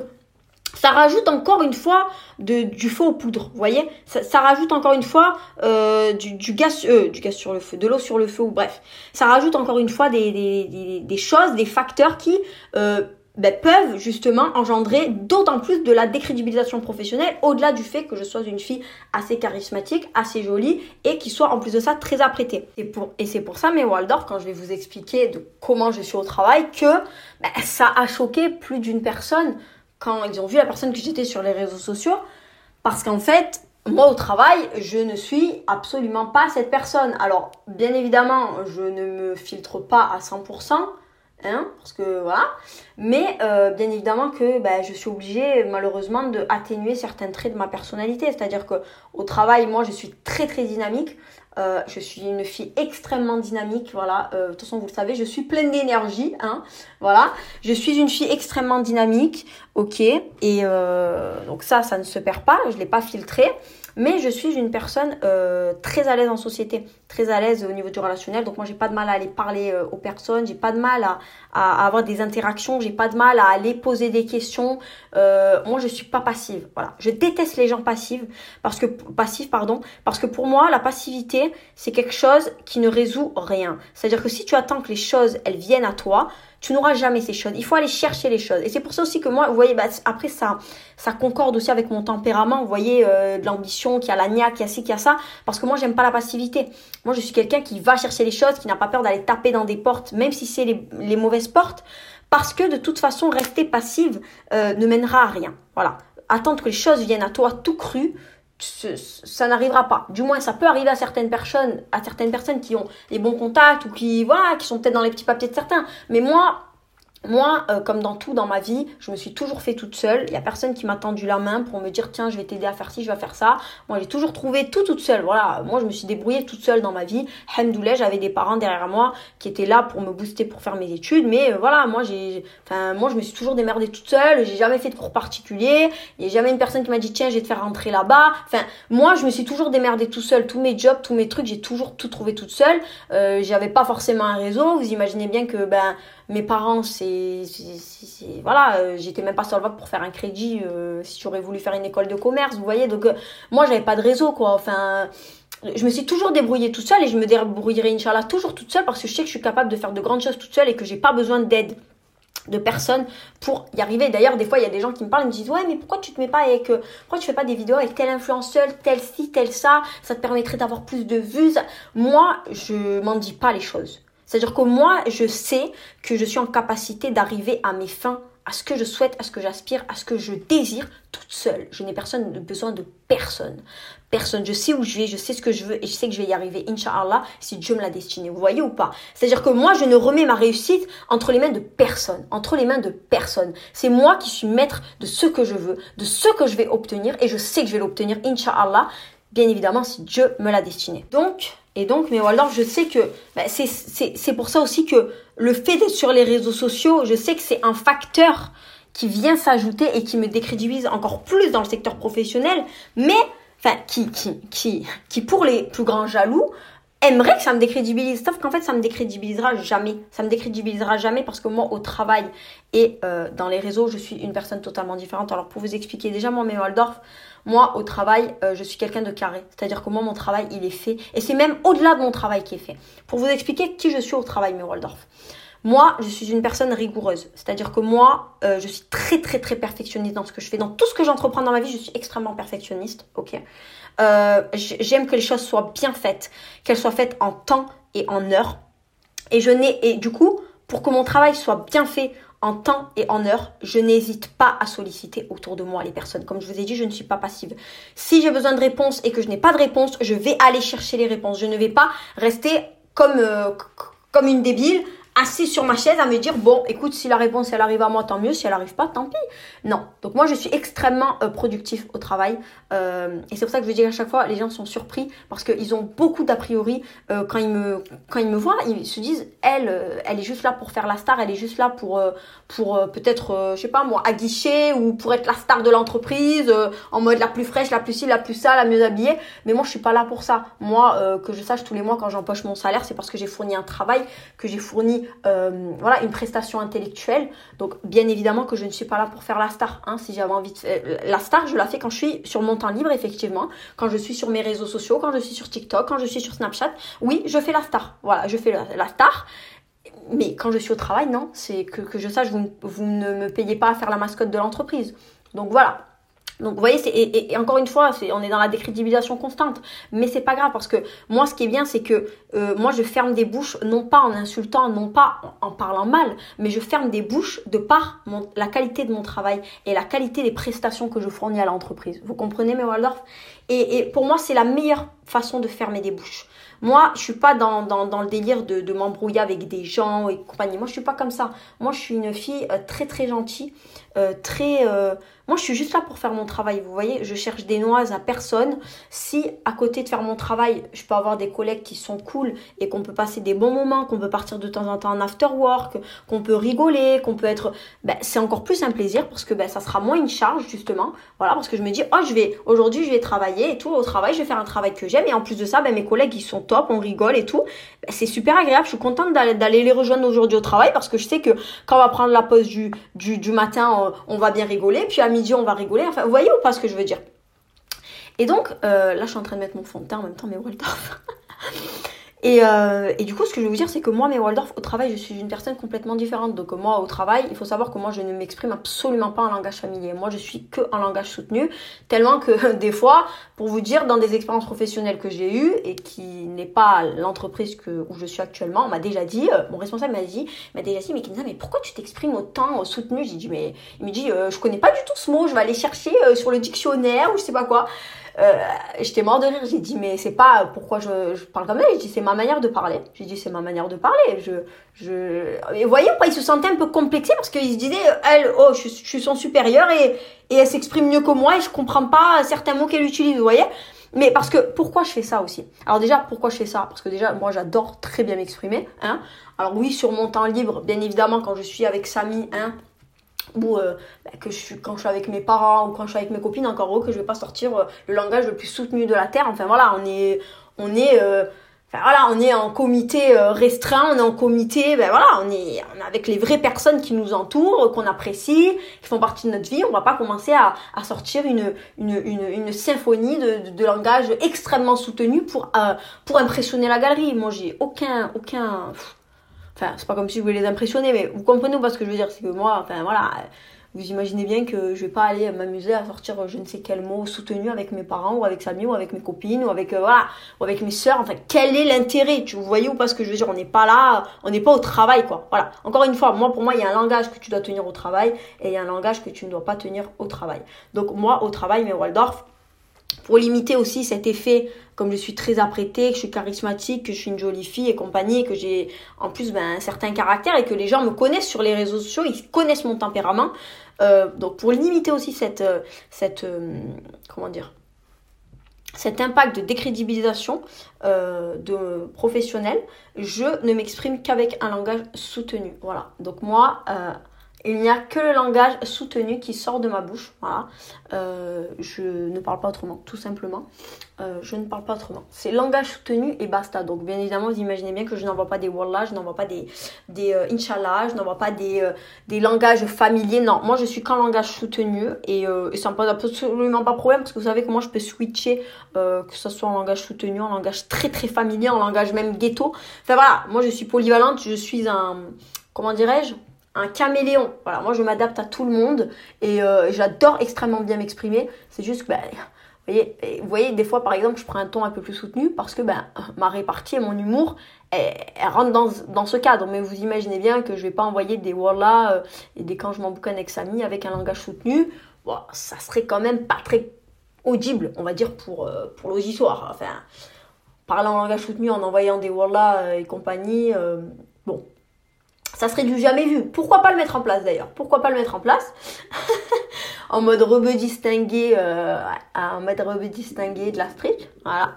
ça rajoute encore une fois du feu aux poudres, vous voyez ça, rajoute encore une fois euh, du, gaz, euh, du gaz sur le feu, de l'eau sur le feu, ou bref. Ça rajoute encore une fois des choses, des facteurs qui euh, ben, peuvent justement engendrer d'autant plus de la décrédibilisation professionnelle, au-delà du fait que je sois une fille assez charismatique, assez jolie, et qui soit en plus de ça très apprêtée. Et, c'est pour ça, mes Waldorf, quand je vais vous expliquer de comment je suis au travail, que ben, ça a choqué plus d'une personne quand ils ont vu la personne que j'étais sur les réseaux sociaux. Parce qu'en fait, moi au travail, je ne suis absolument pas cette personne. Alors, bien évidemment, je ne me filtre pas à 100%. Hein, parce que voilà. Mais euh, bien évidemment que ben, je suis obligée malheureusement de atténuer certains traits de ma personnalité. C'est-à-dire que au travail, moi, je suis très très dynamique. Euh, je suis une fille extrêmement dynamique, voilà. Euh, de toute façon, vous le savez, je suis pleine d'énergie, hein. Voilà. Je suis une fille extrêmement dynamique, ok. Et donc ça, ça ne se perd pas. Je l'ai pas filtré. Mais je suis une personne euh, très à l'aise en société, très à l'aise au niveau du relationnel. Donc moi, j'ai pas de mal à aller parler euh, aux personnes, j'ai pas de mal à, avoir des interactions, j'ai pas de mal à aller poser des questions. Euh, moi, je suis pas passive. Voilà, je déteste les gens passifs parce que passifs, pardon, parce que pour moi, la passivité, c'est quelque chose qui ne résout rien. C'est-à-dire que si tu attends que les choses elles viennent à toi, tu n'auras jamais ces choses. Il faut aller chercher les choses. Et c'est pour ça aussi que moi, vous voyez, bah, après ça, ça concorde aussi avec mon tempérament. Vous voyez, euh, de l'ambition, qui a la niaque, qui a ci, qui a ça. Parce que moi, j'aime pas la passivité. Moi, je suis quelqu'un qui va chercher les choses, qui n'a pas peur d'aller taper dans des portes, même si c'est les, les, mauvaises portes. Parce que de toute façon, rester passive euh, ne mènera à rien. Voilà. Attendre que les choses viennent à toi tout cru, ça n'arrivera pas. Du moins, ça peut arriver à certaines personnes, à certaines personnes qui ont les bons contacts ou qui, voilà, qui sont peut-être dans les petits papiers de certains. Mais moi, moi, euh, comme dans tout dans ma vie, je me suis toujours fait toute seule. Il n'y a personne qui m'a tendu la main pour me dire tiens, je vais t'aider à faire ci, je vais faire ça. Moi, j'ai toujours trouvé tout toute seule. Voilà, moi, je me suis débrouillée toute seule dans ma vie. Hamdoulah, j'avais des parents derrière moi qui étaient là pour me booster pour faire mes études. Mais euh, voilà, moi, j'ai, enfin, moi, je me suis toujours démerdée toute seule. J'ai jamais fait de cours particuliers. Il n'y a jamais une personne qui m'a dit tiens, je vais te faire rentrer là-bas. Enfin, moi, je me suis toujours démerdée tout seule. Tous mes jobs, tous mes trucs, j'ai toujours tout trouvé toute seule. Euh, j'avais pas forcément un réseau. Vous imaginez bien que ben mes parents, c'est. Voilà, euh, j'étais même pas sur le pour faire un crédit euh, si j'aurais voulu faire une école de commerce, vous voyez. Donc, euh, moi, j'avais pas de réseau, quoi. Enfin, je me suis toujours débrouillée toute seule et je me débrouillerai, Inch'Allah, toujours toute seule parce que je sais que je suis capable de faire de grandes choses toute seule et que j'ai pas besoin d'aide de personnes pour y arriver. D'ailleurs, des fois, il y a des gens qui me parlent, ils me disent, ouais, mais pourquoi tu te mets pas avec, pourquoi tu fais pas des vidéos avec tel influenceur, tel ci, tel ça, ça te permettrait d'avoir plus de vues. Moi, je m'en dis pas les choses. C'est-à-dire que moi, je sais que je suis en capacité d'arriver à mes fins à ce que je souhaite, à ce que j'aspire, à ce que je désire toute seule. Je n'ai personne, besoin de personne. Personne. Je sais où je vais, je sais ce que je veux et je sais que je vais y arriver, Inch'Allah, si Dieu me l'a destiné. Vous voyez ou pas? C'est-à-dire que moi, je ne remets ma réussite entre les mains de personne. Entre les mains de personne. C'est moi qui suis maître de ce que je veux, de ce que je vais obtenir et je sais que je vais l'obtenir, Inch'Allah, bien évidemment, si Dieu me l'a destiné. Donc, et donc, mais alors je sais que bah, c'est pour ça aussi que le fait d'être sur les réseaux sociaux, je sais que c'est un facteur qui vient s'ajouter et qui me décrédibilise encore plus dans le secteur professionnel, mais enfin qui, qui, qui, qui pour les plus grands jaloux aimerait que ça me décrédibilise. Sauf qu'en fait, ça me décrédibilisera jamais. Ça me décrédibilisera jamais parce que moi, au travail et euh, dans les réseaux, je suis une personne totalement différente. Alors, pour vous expliquer, déjà, moi, mes Waldorf, moi, au travail, euh, je suis quelqu'un de carré. C'est-à-dire que moi, mon travail, il est fait. Et c'est même au-delà de mon travail qui est fait. Pour vous expliquer qui je suis au travail, mes Waldorf. Moi, je suis une personne rigoureuse. C'est-à-dire que moi, euh, je suis très, très, très perfectionniste dans ce que je fais. Dans tout ce que j'entreprends dans ma vie, je suis extrêmement perfectionniste. Ok? Euh, J'aime que les choses soient bien faites, qu'elles soient faites en temps et en heure. Et je n'ai, et du coup, pour que mon travail soit bien fait en temps et en heure, je n'hésite pas à solliciter autour de moi les personnes. Comme je vous ai dit, je ne suis pas passive. Si j'ai besoin de réponses et que je n'ai pas de réponse, je vais aller chercher les réponses. Je ne vais pas rester comme, euh, comme une débile assis sur ma chaise à me dire bon écoute si la réponse elle arrive à moi tant mieux. Si elle arrive pas tant pis. Non. Donc moi je suis extrêmement euh, productif au travail. Euh, et c'est pour ça que je dis à chaque fois les gens sont surpris parce qu'ils ont beaucoup d'a priori euh, quand ils me quand ils me voient ils se disent elle elle est juste là pour faire la star elle est juste là pour pour peut-être je sais pas moi aguicher ou pour être la star de l'entreprise en mode la plus fraîche la plus ci la plus ça la mieux habillée mais moi je suis pas là pour ça moi que je sache tous les mois quand j'empoche mon salaire c'est parce que j'ai fourni un travail que j'ai fourni euh, voilà, une prestation intellectuelle. Donc, bien évidemment que je ne suis pas là pour faire la star. Hein, si j'avais envie. La star, je la fais quand je suis sur mon temps libre, effectivement. Quand je suis sur mes réseaux sociaux, quand je suis sur TikTok, quand je suis sur Snapchat. Oui, je fais la star. Voilà, je fais la, star. Mais quand je suis au travail, non. C'est que, je sache, vous, vous ne me payez pas à faire la mascotte de l'entreprise. Donc voilà. Donc vous voyez, et, encore une fois, on est dans la décrédibilisation constante, mais c'est pas grave parce que moi, ce qui est bien, c'est que euh, moi, je ferme des bouches, non pas en insultant, non pas en, parlant mal, mais je ferme des bouches de par la qualité de mon travail et la qualité des prestations que je fournis à l'entreprise. Vous comprenez, mes Waldorf? Et, pour moi, c'est la meilleure façon de fermer des bouches. Moi, je suis pas dans, dans, le délire de, de m'embrouiller avec des gens et compagnie. Moi, je suis pas comme ça. Moi, je suis une fille euh, très très gentille, euh, très moi, je suis juste là pour faire mon travail. Vous voyez, je cherche des noises à personne. Si à côté de faire mon travail, je peux avoir des collègues qui sont cool et qu'on peut passer des bons moments, qu'on peut partir de temps en temps en after work, qu'on peut rigoler, qu'on peut être, ben, c'est encore plus un plaisir parce que ben, ça sera moins une charge justement. Voilà, parce que je me dis, oh, je vais aujourd'hui, je vais travailler et tout au travail, je vais faire un travail que j'aime et en plus de ça, ben, mes collègues ils sont top, on rigole et tout. Ben, c'est super agréable. Je suis contente d'aller les rejoindre aujourd'hui au travail parce que je sais que quand on va prendre la pause du du, matin, on, va bien rigoler. Puis à midi, on va rigoler. Enfin, vous voyez ou pas ce que je veux dire? Et donc, euh, là, je suis en train de mettre mon fond de teint en même temps, mais Waldorf. Euh, et, du coup, ce que je veux vous dire, c'est que moi, mes Waldorf, au travail, je suis une personne complètement différente. Donc moi, au travail, il faut savoir que moi, je ne m'exprime absolument pas en langage familier. Moi, je suis que en langage soutenu, tellement que des fois, pour vous dire, dans des expériences professionnelles que j'ai eues et qui n'est pas l'entreprise que où je suis actuellement, on m'a déjà dit, euh, mon responsable m'a dit, m'a déjà dit, mais Kenza, mais pourquoi tu t'exprimes autant euh, soutenu? J'ai dit, mais il me dit, je connais pas du tout ce mot, je vais aller chercher sur le dictionnaire ou je sais pas quoi. Euh, j'étais mort de rire. J'ai dit, mais c'est pas pourquoi je, je parle comme ça. J'ai dit, c'est ma manière de parler. J'ai dit, c'est ma manière de parler. Je, je... Et vous voyez, il se sentait un peu complexé parce qu'il se disait, elle, oh, je, je suis son supérieur et, et elle s'exprime mieux que moi et je comprends pas certains mots qu'elle utilise, vous voyez. Mais parce que pourquoi je fais ça aussi? Alors déjà pourquoi je fais ça? Parce que déjà moi j'adore très bien m'exprimer. Hein Alors oui sur mon temps libre, bien évidemment quand je suis avec Samy, hein, ou euh, bah, que je suis quand je suis avec mes parents ou quand je suis avec mes copines encore heureux que je vais pas sortir euh, le langage le plus soutenu de la terre. Enfin voilà on est on est euh, enfin voilà on est en comité restreint on est en comité ben voilà on est, on est avec les vraies personnes qui nous entourent qu'on apprécie qui font partie de notre vie. On va pas commencer à, à sortir une une, une, une symphonie de, de, langage extrêmement soutenu pour pour impressionner la galerie. Moi j'ai aucun aucun Enfin, c'est pas comme si je voulais les impressionner, mais vous comprenez pas ce que je veux dire. C'est que moi, enfin voilà, vous imaginez bien que je vais pas aller m'amuser à sortir je ne sais quel mot soutenu avec mes parents ou avec Samy ou avec mes copines ou avec euh, voilà ou avec mes sœurs. Enfin, quel est l'intérêt Tu vous voyez ou pas ce que je veux dire On n'est pas là, on n'est pas au travail quoi. Voilà. Encore une fois, moi pour moi il y a un langage que tu dois tenir au travail et il y a un langage que tu ne dois pas tenir au travail. Donc moi au travail, mais Waldorf, pour limiter aussi cet effet, comme je suis très apprêtée, que je suis charismatique, que je suis une jolie fille et compagnie, que j'ai en plus ben, un certain caractère et que les gens me connaissent sur les réseaux sociaux, ils connaissent mon tempérament. Euh, donc pour limiter aussi cette, euh, cette euh, comment dire, cet impact de décrédibilisation de professionnel, je ne m'exprime qu'avec un langage soutenu. Voilà. Donc moi, il n'y a que le langage soutenu qui sort de ma bouche. Voilà. Euh, je ne parle pas autrement, tout simplement. Euh, je ne parle pas autrement. C'est langage soutenu et basta. Donc, bien évidemment, vous imaginez bien que je n'envoie pas des wallah, je n'envoie pas des, des euh, inshallah, je n'envoie pas des, des langages familiers. Non, moi, je suis qu'en langage soutenu et, ça me pose absolument pas problème parce que vous savez que moi, je peux switcher, que ce soit en langage soutenu, en langage très très familier, en langage même ghetto. Enfin voilà, moi, je suis polyvalente, je suis un. Comment dirais-je? Un caméléon. Voilà, moi je m'adapte à tout le monde et euh, j'adore extrêmement bien m'exprimer. C'est juste que, bah, vous, voyez, des fois par exemple, je prends un ton un peu plus soutenu parce que bah, ma répartie et mon humour, elle, rentre dans, ce cadre. Mais vous imaginez bien que je vais pas envoyer des voilà euh, et des quand je m'emboucane avec Samy avec un langage soutenu. Bon, ça serait quand même pas très audible, on va dire, pour, euh, pour l'auditoire. Enfin, parler en langage soutenu en envoyant des voilà et compagnie, ça serait du jamais vu. Pourquoi pas le mettre en place d'ailleurs? Pourquoi pas le mettre en place? En mode rebeu distingué, euh, en mode rebeu distingué de la street. Voilà.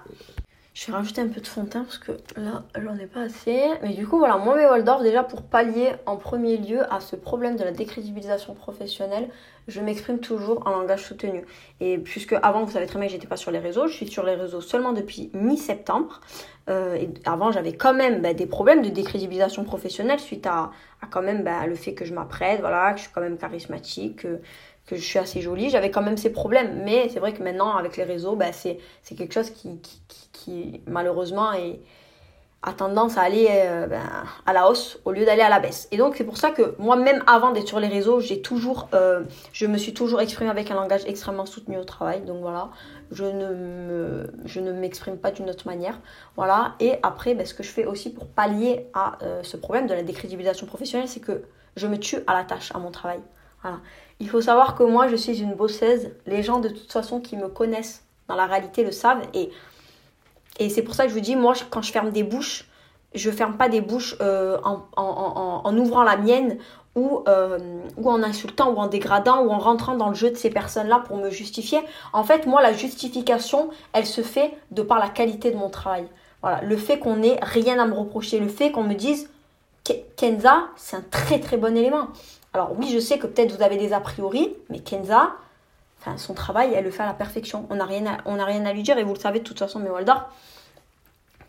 Je vais rajouter un peu de fond de teint parce que là, j'en ai pas assez. Mais du coup, voilà, moi, mes Waldorf, déjà pour pallier en premier lieu à ce problème de la décrédibilisation professionnelle, je m'exprime toujours en langage soutenu. Et puisque avant, vous savez très bien que j'étais pas sur les réseaux, je suis sur les réseaux seulement depuis mi-septembre. Euh, et avant, j'avais quand même bah, des problèmes de décrédibilisation professionnelle suite à, à quand même bah, le fait que je m'apprête, voilà, que je suis quand même charismatique, que, que je suis assez jolie. J'avais quand même ces problèmes. Mais c'est vrai que maintenant, avec les réseaux, bah, c'est quelque chose qui, qui, qui, malheureusement est, a tendance à aller euh, ben, à la hausse au lieu d'aller à la baisse. Et donc c'est pour ça que moi même avant d'être sur les réseaux, j'ai toujours, euh, je me suis toujours exprimée avec un langage extrêmement soutenu au travail. Donc voilà, je ne m'exprime pas d'une autre manière. Voilà. Et après, ben, ce que je fais aussi pour pallier à euh, ce problème de la décrédibilisation professionnelle, c'est que je me tue à la tâche, à mon travail. Il faut savoir que moi, je suis une bosseuse. Les gens, de toute façon, qui me connaissent dans la réalité le savent. Et, et c'est pour ça que je vous dis, moi, quand je ferme des bouches, je ferme pas des bouches euh, en, ouvrant la mienne ou, euh, ou en insultant ou en dégradant ou en rentrant dans le jeu de ces personnes-là pour me justifier. En fait, moi, la justification, elle se fait de par la qualité de mon travail. Voilà, le fait qu'on ait rien à me reprocher, le fait qu'on me dise Kenza, c'est un très très bon élément. Alors oui, je sais que peut-être vous avez des a priori, mais Kenza, enfin, son travail, elle le fait à la perfection. On n'a rien, à, rien à lui dire et vous le savez de toute façon, mais Waldorf,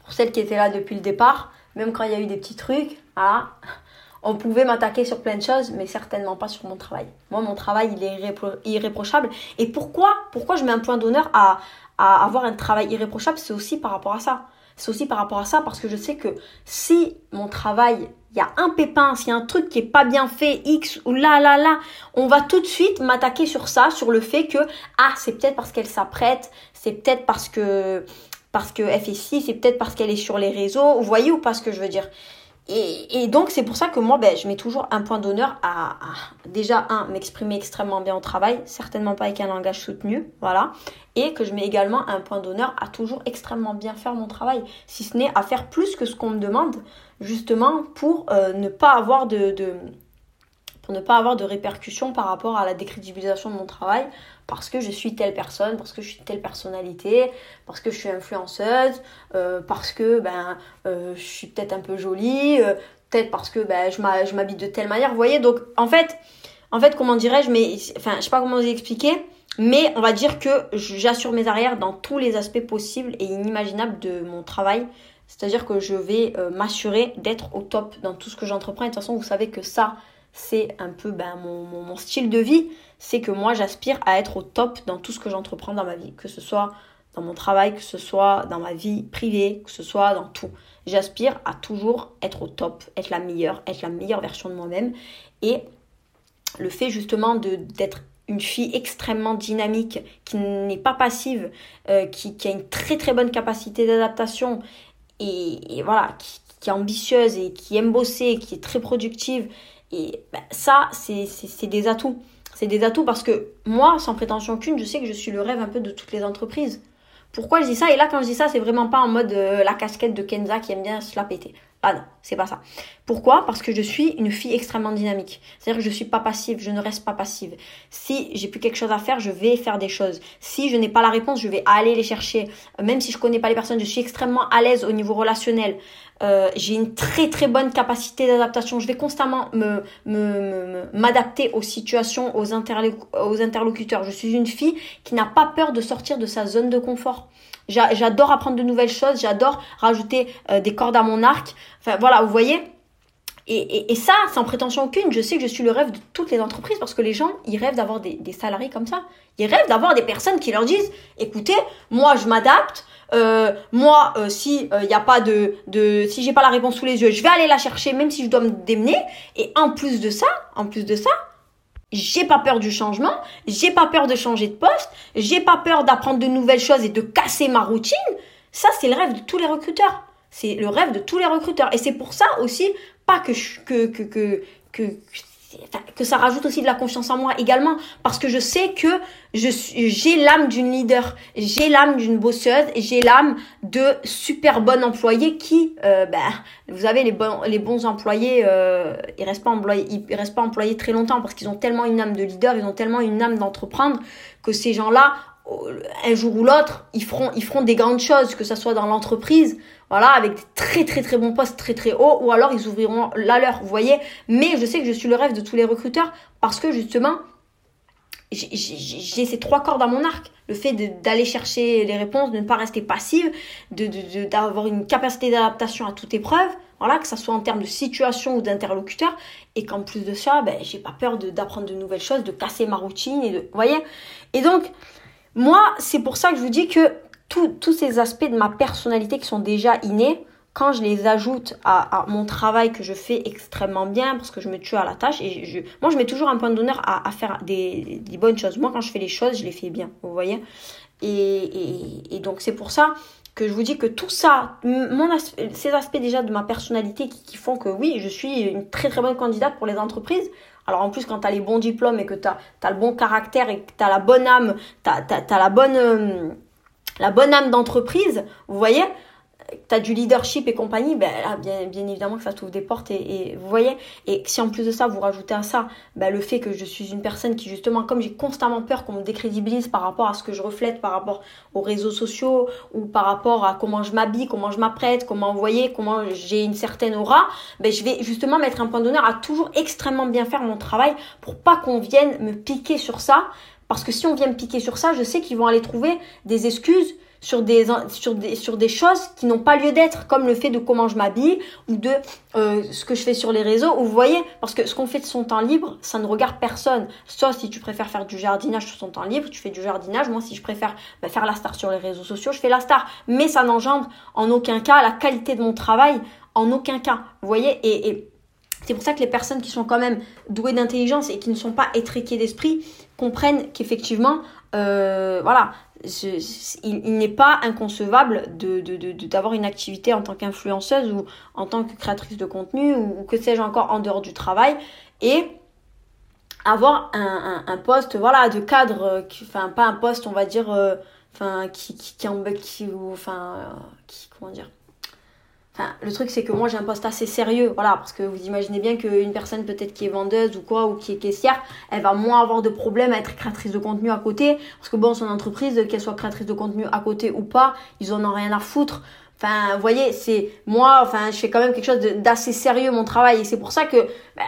pour celles qui étaient là depuis le départ, même quand il y a eu des petits trucs, ah, on pouvait m'attaquer sur plein de choses, mais certainement pas sur mon travail. Moi, mon travail, il est irréprochable. Et pourquoi, pourquoi je mets un point d'honneur à, à avoir un travail irréprochable C'est aussi par rapport à ça. C'est aussi par rapport à ça parce que je sais que si mon travail y a un pépin, s'il y a un truc qui est pas bien fait, X ou là, là, là, on va tout de suite m'attaquer sur ça, sur le fait que, ah, c'est peut-être parce qu'elle s'apprête, c'est peut-être parce que, parce que fait ci, c'est peut-être parce qu'elle est sur les réseaux, vous voyez ou pas ce que je veux dire? Et, donc c'est pour ça que moi, ben, je mets toujours un point d'honneur à, déjà un m'exprimer extrêmement bien au travail, certainement pas avec un langage soutenu, voilà, et que je mets également un point d'honneur à toujours extrêmement bien faire mon travail, si ce n'est à faire plus que ce qu'on me demande, justement pour euh, ne pas avoir de, de pour ne pas avoir de répercussions par rapport à la décrédibilisation de mon travail, parce que je suis telle personne, parce que je suis telle personnalité, parce que je suis influenceuse, euh, parce que ben euh, je suis peut-être un peu jolie, peut-être parce que ben, je m'habille de telle manière. Vous voyez, donc en fait, en fait comment dirais-je, mais enfin je sais pas comment vous expliquer, mais on va dire que j'assure mes arrières dans tous les aspects possibles et inimaginables de mon travail. C'est-à-dire que je vais m'assurer d'être au top dans tout ce que j'entreprends. De toute façon, vous savez que ça, c'est un peu ben, mon, mon, style de vie, c'est que moi j'aspire à être au top dans tout ce que j'entreprends dans ma vie, que ce soit dans mon travail, que ce soit dans ma vie privée, que ce soit dans tout. J'aspire à toujours être au top, être la meilleure, être la meilleure version de moi-même. Et le fait justement d'être une fille extrêmement dynamique, qui n'est pas passive, euh, qui, qui, a une très très bonne capacité d'adaptation et, voilà, qui, est ambitieuse et qui aime bosser, qui est très productive. Et ben, ça, c'est des atouts. C'est des atouts parce que moi, sans prétention aucune, je sais que je suis le rêve un peu de toutes les entreprises. Pourquoi je dis ça? Et là, quand je dis ça, c'est vraiment pas en mode euh, la casquette de Kenza qui aime bien se la péter. Ah non, c'est pas ça. Pourquoi? Parce que je suis une fille extrêmement dynamique. C'est-à-dire que je suis pas passive, je ne reste pas passive. Si j'ai plus quelque chose à faire, je vais faire des choses. Si je n'ai pas la réponse, je vais aller les chercher. Même si je connais pas les personnes, je suis extrêmement à l'aise au niveau relationnel. Euh, j'ai une très très bonne capacité d'adaptation. Je vais constamment me, m'adapter aux situations, aux interlocuteurs. Je suis une fille qui n'a pas peur de sortir de sa zone de confort. J'adore apprendre de nouvelles choses, j'adore rajouter euh, des cordes à mon arc. Enfin voilà, vous voyez et, et, ça, sans prétention aucune, je sais que je suis le rêve de toutes les entreprises parce que les gens, ils rêvent d'avoir des, des, salariés comme ça. Ils rêvent d'avoir des personnes qui leur disent, écoutez, moi je m'adapte, euh, moi euh, si il n'y a pas de, de si j'ai pas la réponse sous les yeux, je vais aller la chercher même si je dois me démener. Et en plus de ça, en plus de ça, j'ai pas peur du changement, j'ai pas peur de changer de poste, j'ai pas peur d'apprendre de nouvelles choses et de casser ma routine. Ça, c'est le rêve de tous les recruteurs. C'est le rêve de tous les recruteurs. Et c'est pour ça aussi, pas que, que que ça rajoute aussi de la confiance en moi également parce que je sais que je j'ai l'âme d'une leader, j'ai l'âme d'une bosseuse, j'ai l'âme de super bonne employée qui euh, ben vous savez les bons les bons employés euh, ils restent pas employés ils restent pas employés très longtemps parce qu'ils ont tellement une âme de leader, ils ont tellement une âme d'entreprendre que ces gens-là un jour ou l'autre, ils feront, ils feront des grandes choses, que ce soit dans l'entreprise, voilà, avec des très très très bons postes très très hauts, ou alors ils ouvriront la leur, vous voyez. Mais je sais que je suis le rêve de tous les recruteurs parce que justement, j'ai ces trois cordes à mon arc. Le fait d'aller chercher les réponses, de ne pas rester passive, d'avoir de, une capacité d'adaptation à toute épreuve, voilà, que ça soit en termes de situation ou d'interlocuteur, et qu'en plus de ça, ben, j'ai pas peur d'apprendre de, nouvelles choses, de casser ma routine, et de, voyez. Et donc, moi, c'est pour ça que je vous dis que tous ces aspects de ma personnalité qui sont déjà innés, quand je les ajoute à, mon travail que je fais extrêmement bien, parce que je me tue à la tâche, et je, moi je mets toujours un point d'honneur à, faire des, bonnes choses. Moi quand je fais les choses, je les fais bien, vous voyez. Et, donc c'est pour ça que je vous dis que tout ça, mon ces aspects déjà de ma personnalité qui, qui, font que oui, je suis une très très bonne candidate pour les entreprises, alors en plus, quand tu as les bons diplômes et que tu as, le bon caractère et que tu as la bonne âme, tu as, la bonne, euh, la bonne âme d'entreprise, vous voyez, tu as du leadership et compagnie, ben bien, bien évidemment que ça t'ouvre des portes et, vous voyez. Et si en plus de ça, vous rajoutez à ça ben, le fait que je suis une personne qui justement, comme j'ai constamment peur qu'on me décrédibilise par rapport à ce que je reflète, par rapport aux réseaux sociaux ou par rapport à comment je m'habille, comment je m'apprête, comment vous voyez, comment j'ai une certaine aura, ben, je vais justement mettre un point d'honneur à toujours extrêmement bien faire mon travail pour pas qu'on vienne me piquer sur ça. Parce que si on vient me piquer sur ça, je sais qu'ils vont aller trouver des excuses sur des, choses qui n'ont pas lieu d'être, comme le fait de comment je m'habille ou de euh, ce que je fais sur les réseaux. Ou vous voyez, parce que ce qu'on fait de son temps libre, ça ne regarde personne. Soit si tu préfères faire du jardinage sur son temps libre, tu fais du jardinage. Moi, si je préfère bah, faire la star sur les réseaux sociaux, je fais la star. Mais ça n'engendre en aucun cas la qualité de mon travail, en aucun cas. Vous voyez, et c'est pour ça que les personnes qui sont quand même douées d'intelligence et qui ne sont pas étriquées d'esprit comprennent qu'effectivement, euh, voilà, il, n'est pas inconcevable d'avoir de, une activité en tant qu'influenceuse ou en tant que créatrice de contenu ou, que sais-je encore en dehors du travail et avoir un, poste voilà de cadre enfin pas un poste on va dire euh, qui qui, qui, enfin qui comment dire le truc, c'est que moi, j'ai un poste assez sérieux. Voilà, parce que vous imaginez bien qu'une personne, peut-être qui est vendeuse ou quoi, ou qui est caissière, elle va moins avoir de problème à être créatrice de contenu à côté. Parce que bon, son entreprise, qu'elle soit créatrice de contenu à côté ou pas, ils en ont rien à foutre. Enfin, vous voyez, c'est moi, enfin, je fais quand même quelque chose d'assez sérieux mon travail. Et c'est pour ça que, bah,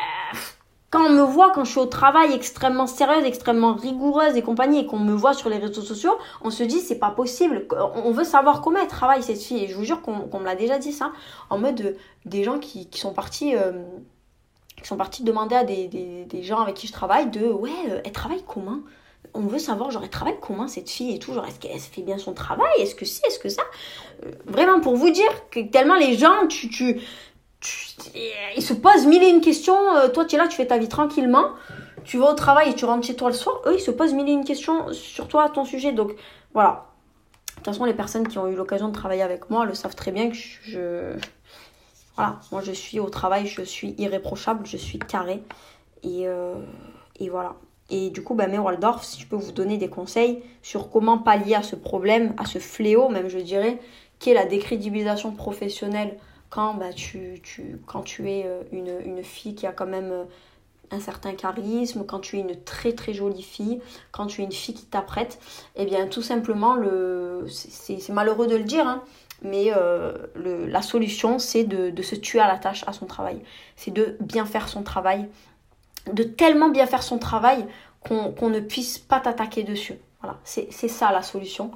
quand on me voit, quand je suis au travail extrêmement sérieuse, extrêmement rigoureuse et compagnie, et qu'on me voit sur les réseaux sociaux, on se dit c'est pas possible. On veut savoir comment elle travaille cette fille. Et je vous jure qu'on me l'a déjà dit ça, en mode des gens qui, sont partis. Euh, qui sont partis demander à des, gens avec qui je travaille de ouais, euh, elle travaille comment? On veut savoir, genre, elle travaille comment cette fille et tout, genre, est-ce qu'elle fait bien son travail, est-ce que si, est-ce que ça? Euh, Vraiment pour vous dire que tellement les gens, tu, il se pose mille et une questions. Euh, toi, tu es là, tu fais ta vie tranquillement. tu vas au travail et tu rentres chez toi le soir, eux, ils se posent mille et une questions sur toi, ton sujet. Donc, voilà. De toute façon, les personnes qui ont eu l'occasion de travailler avec moi le savent très bien que je. Voilà, moi je suis au travail, je suis irréprochable, je suis carré. Et, euh, et voilà. Et du coup, bah, Waldorf, si je peux vous donner des conseils sur comment pallier à ce problème, à ce fléau même, je dirais, qui est la décrédibilisation professionnelle quand, bah, tu, tu, quand tu es euh, une, une, fille qui a quand même euh, un certain charisme, quand tu es une très très jolie fille, quand tu es une fille qui t'apprête, eh bien tout simplement, le, c'est, malheureux de le dire, hein, mais euh, le, la solution c'est de, de, se tuer à la tâche à son travail. C'est de bien faire son travail, de tellement bien faire son travail qu'on, ne puisse pas t'attaquer dessus. Voilà, c'est ça la solution.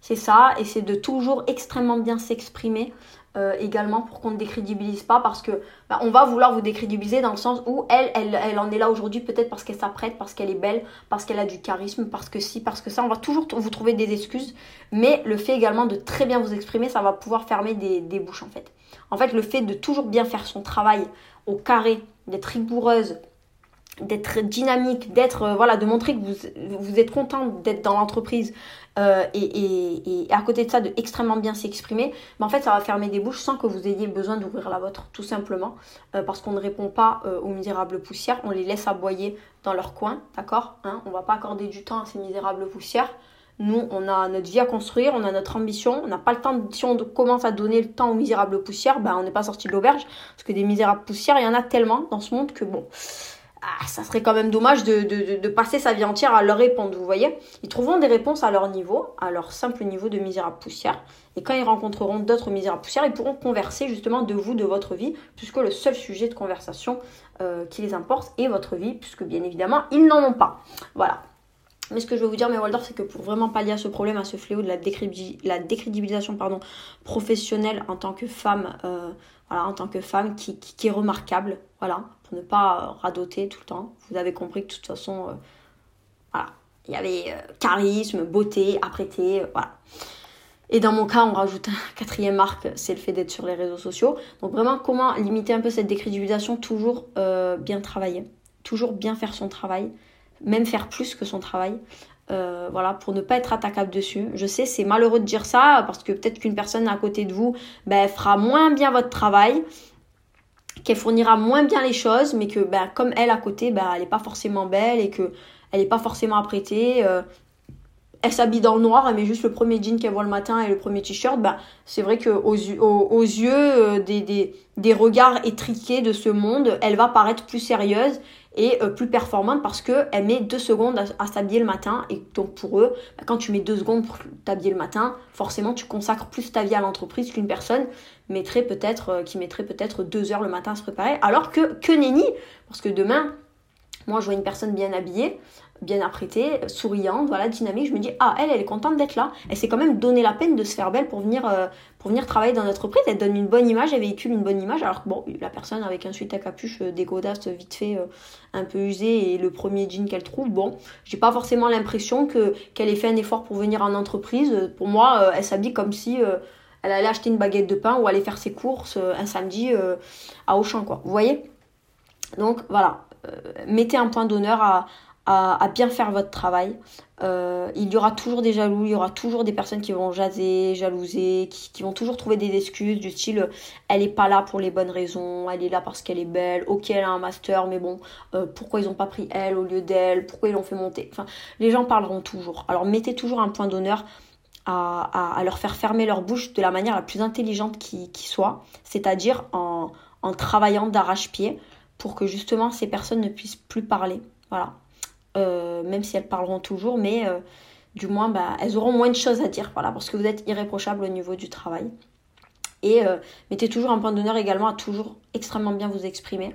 C'est ça, et c'est de toujours extrêmement bien s'exprimer, euh, également pour qu'on ne décrédibilise pas parce que bah, on va vouloir vous décrédibiliser dans le sens où elle, elle, elle en est là aujourd'hui peut-être parce qu'elle s'apprête, parce qu'elle est belle, parce qu'elle a du charisme, parce que si, parce que ça, on va toujours vous trouver des excuses. Mais le fait également de très bien vous exprimer, ça va pouvoir fermer des, des bouches en fait. En fait, le fait de toujours bien faire son travail au carré, d'être rigoureuse, d'être dynamique, d'être euh, voilà, de montrer que vous, vous êtes content d'être dans l'entreprise euh, et, et, et, à côté de ça de extrêmement bien s'exprimer, mais en fait ça va fermer des bouches sans que vous ayez besoin d'ouvrir la vôtre, tout simplement, euh, parce qu'on ne répond pas aux misérables poussières, on les laisse aboyer dans leur coin, d'accord hein. On va pas accorder du temps à ces misérables poussières. Nous, on a notre vie à construire, on a notre ambition, on n'a pas le temps, si on commence à donner le temps aux misérables poussières, ben on n'est pas sorti de l'auberge, parce que des misérables poussières, il y en a tellement dans ce monde que bon, ah, ça serait quand même dommage de, de, passer sa vie entière à leur répondre, vous voyez. Ils trouveront des réponses à leur niveau, à leur simple niveau de misérable poussière. Et quand ils rencontreront d'autres misérables poussières, ils pourront converser justement de vous, de votre vie, puisque le seul sujet de conversation euh, qui les importe est votre vie, puisque bien évidemment, ils n'en ont pas. Voilà. Mais ce que je veux vous dire, mes Waldorf, c'est que pour vraiment pallier à ce problème, à ce fléau de la, la décrédibilisation pardon, professionnelle en tant que femme, euh, voilà, en tant que femme qui, qui, est remarquable, voilà, pour ne pas radoter tout le temps. Vous avez compris que de toute façon, euh, voilà, il y avait euh, charisme, beauté, apprêté, voilà. Et dans mon cas, on rajoute un quatrième marque, c'est le fait d'être sur les réseaux sociaux. Donc vraiment, comment limiter un peu cette décrédibilisation? Toujours bien travailler, toujours bien faire son travail même faire plus que son travail. Euh, voilà, pour ne pas être attaquable dessus. Je sais, c'est malheureux de dire ça, parce que peut-être qu'une personne à côté de vous ben, fera moins bien votre travail, qu'elle fournira moins bien les choses, mais que ben, comme elle à côté, ben, elle n'est pas forcément belle et que elle n'est pas forcément apprêtée. Euh, elle s'habille dans le noir, elle met juste le premier jean qu'elle voit le matin et le premier t-shirt, ben, c'est vrai qu'aux aux, yeux euh, des regards étriqués de ce monde, elle va paraître plus sérieuse et euh, plus performante parce qu'elle met deux secondes à, s'habiller le matin. Et donc pour eux, bah, quand tu mets deux secondes pour t'habiller le matin, forcément tu consacres plus ta vie à l'entreprise qu'une personne euh, qui mettrait peut-être deux heures le matin à se préparer. Alors que, que parce que demain, moi je vois une personne bien habillée, bien apprêtée, souriante, voilà, dynamique. Je me dis, ah, elle, elle est contente d'être là. Elle s'est quand même donné la peine de se faire belle pour venir, euh, pour venir travailler dans notre entreprise. Elle donne une bonne image, elle véhicule une bonne image. Alors que bon, la personne avec un suite à capuche euh, vite fait, euh, un peu usé et le premier jean qu'elle trouve, bon, j'ai pas forcément l'impression que qu'elle ait fait un effort pour venir en entreprise. Pour moi, elle s'habille comme si elle allait acheter une baguette de pain ou aller faire ses courses un samedi à Auchan, quoi. Vous voyez? Donc voilà, mettez un point d'honneur à, à, bien faire votre travail. Euh, il y aura toujours des jaloux, il y aura toujours des personnes qui vont jaser, jalouser, qui, vont toujours trouver des excuses du style elle est pas là pour les bonnes raisons, elle est là parce qu'elle est belle, ok elle a un master, mais bon, euh, pourquoi ils ont pas pris elle au lieu d'elle, pourquoi ils l'ont fait monter? Enfin, les gens parleront toujours. Alors mettez toujours un point d'honneur à, leur faire fermer leur bouche de la manière la plus intelligente qui, qui soit, c'est-à-dire en, en travaillant d'arrache-pied pour que justement ces personnes ne puissent plus parler. Voilà. Euh, même si elles parleront toujours, mais euh, du moins bah, elles auront moins de choses à dire, voilà, parce que vous êtes irréprochable au niveau du travail. Et euh, mettez toujours un point d'honneur également à toujours extrêmement bien vous exprimer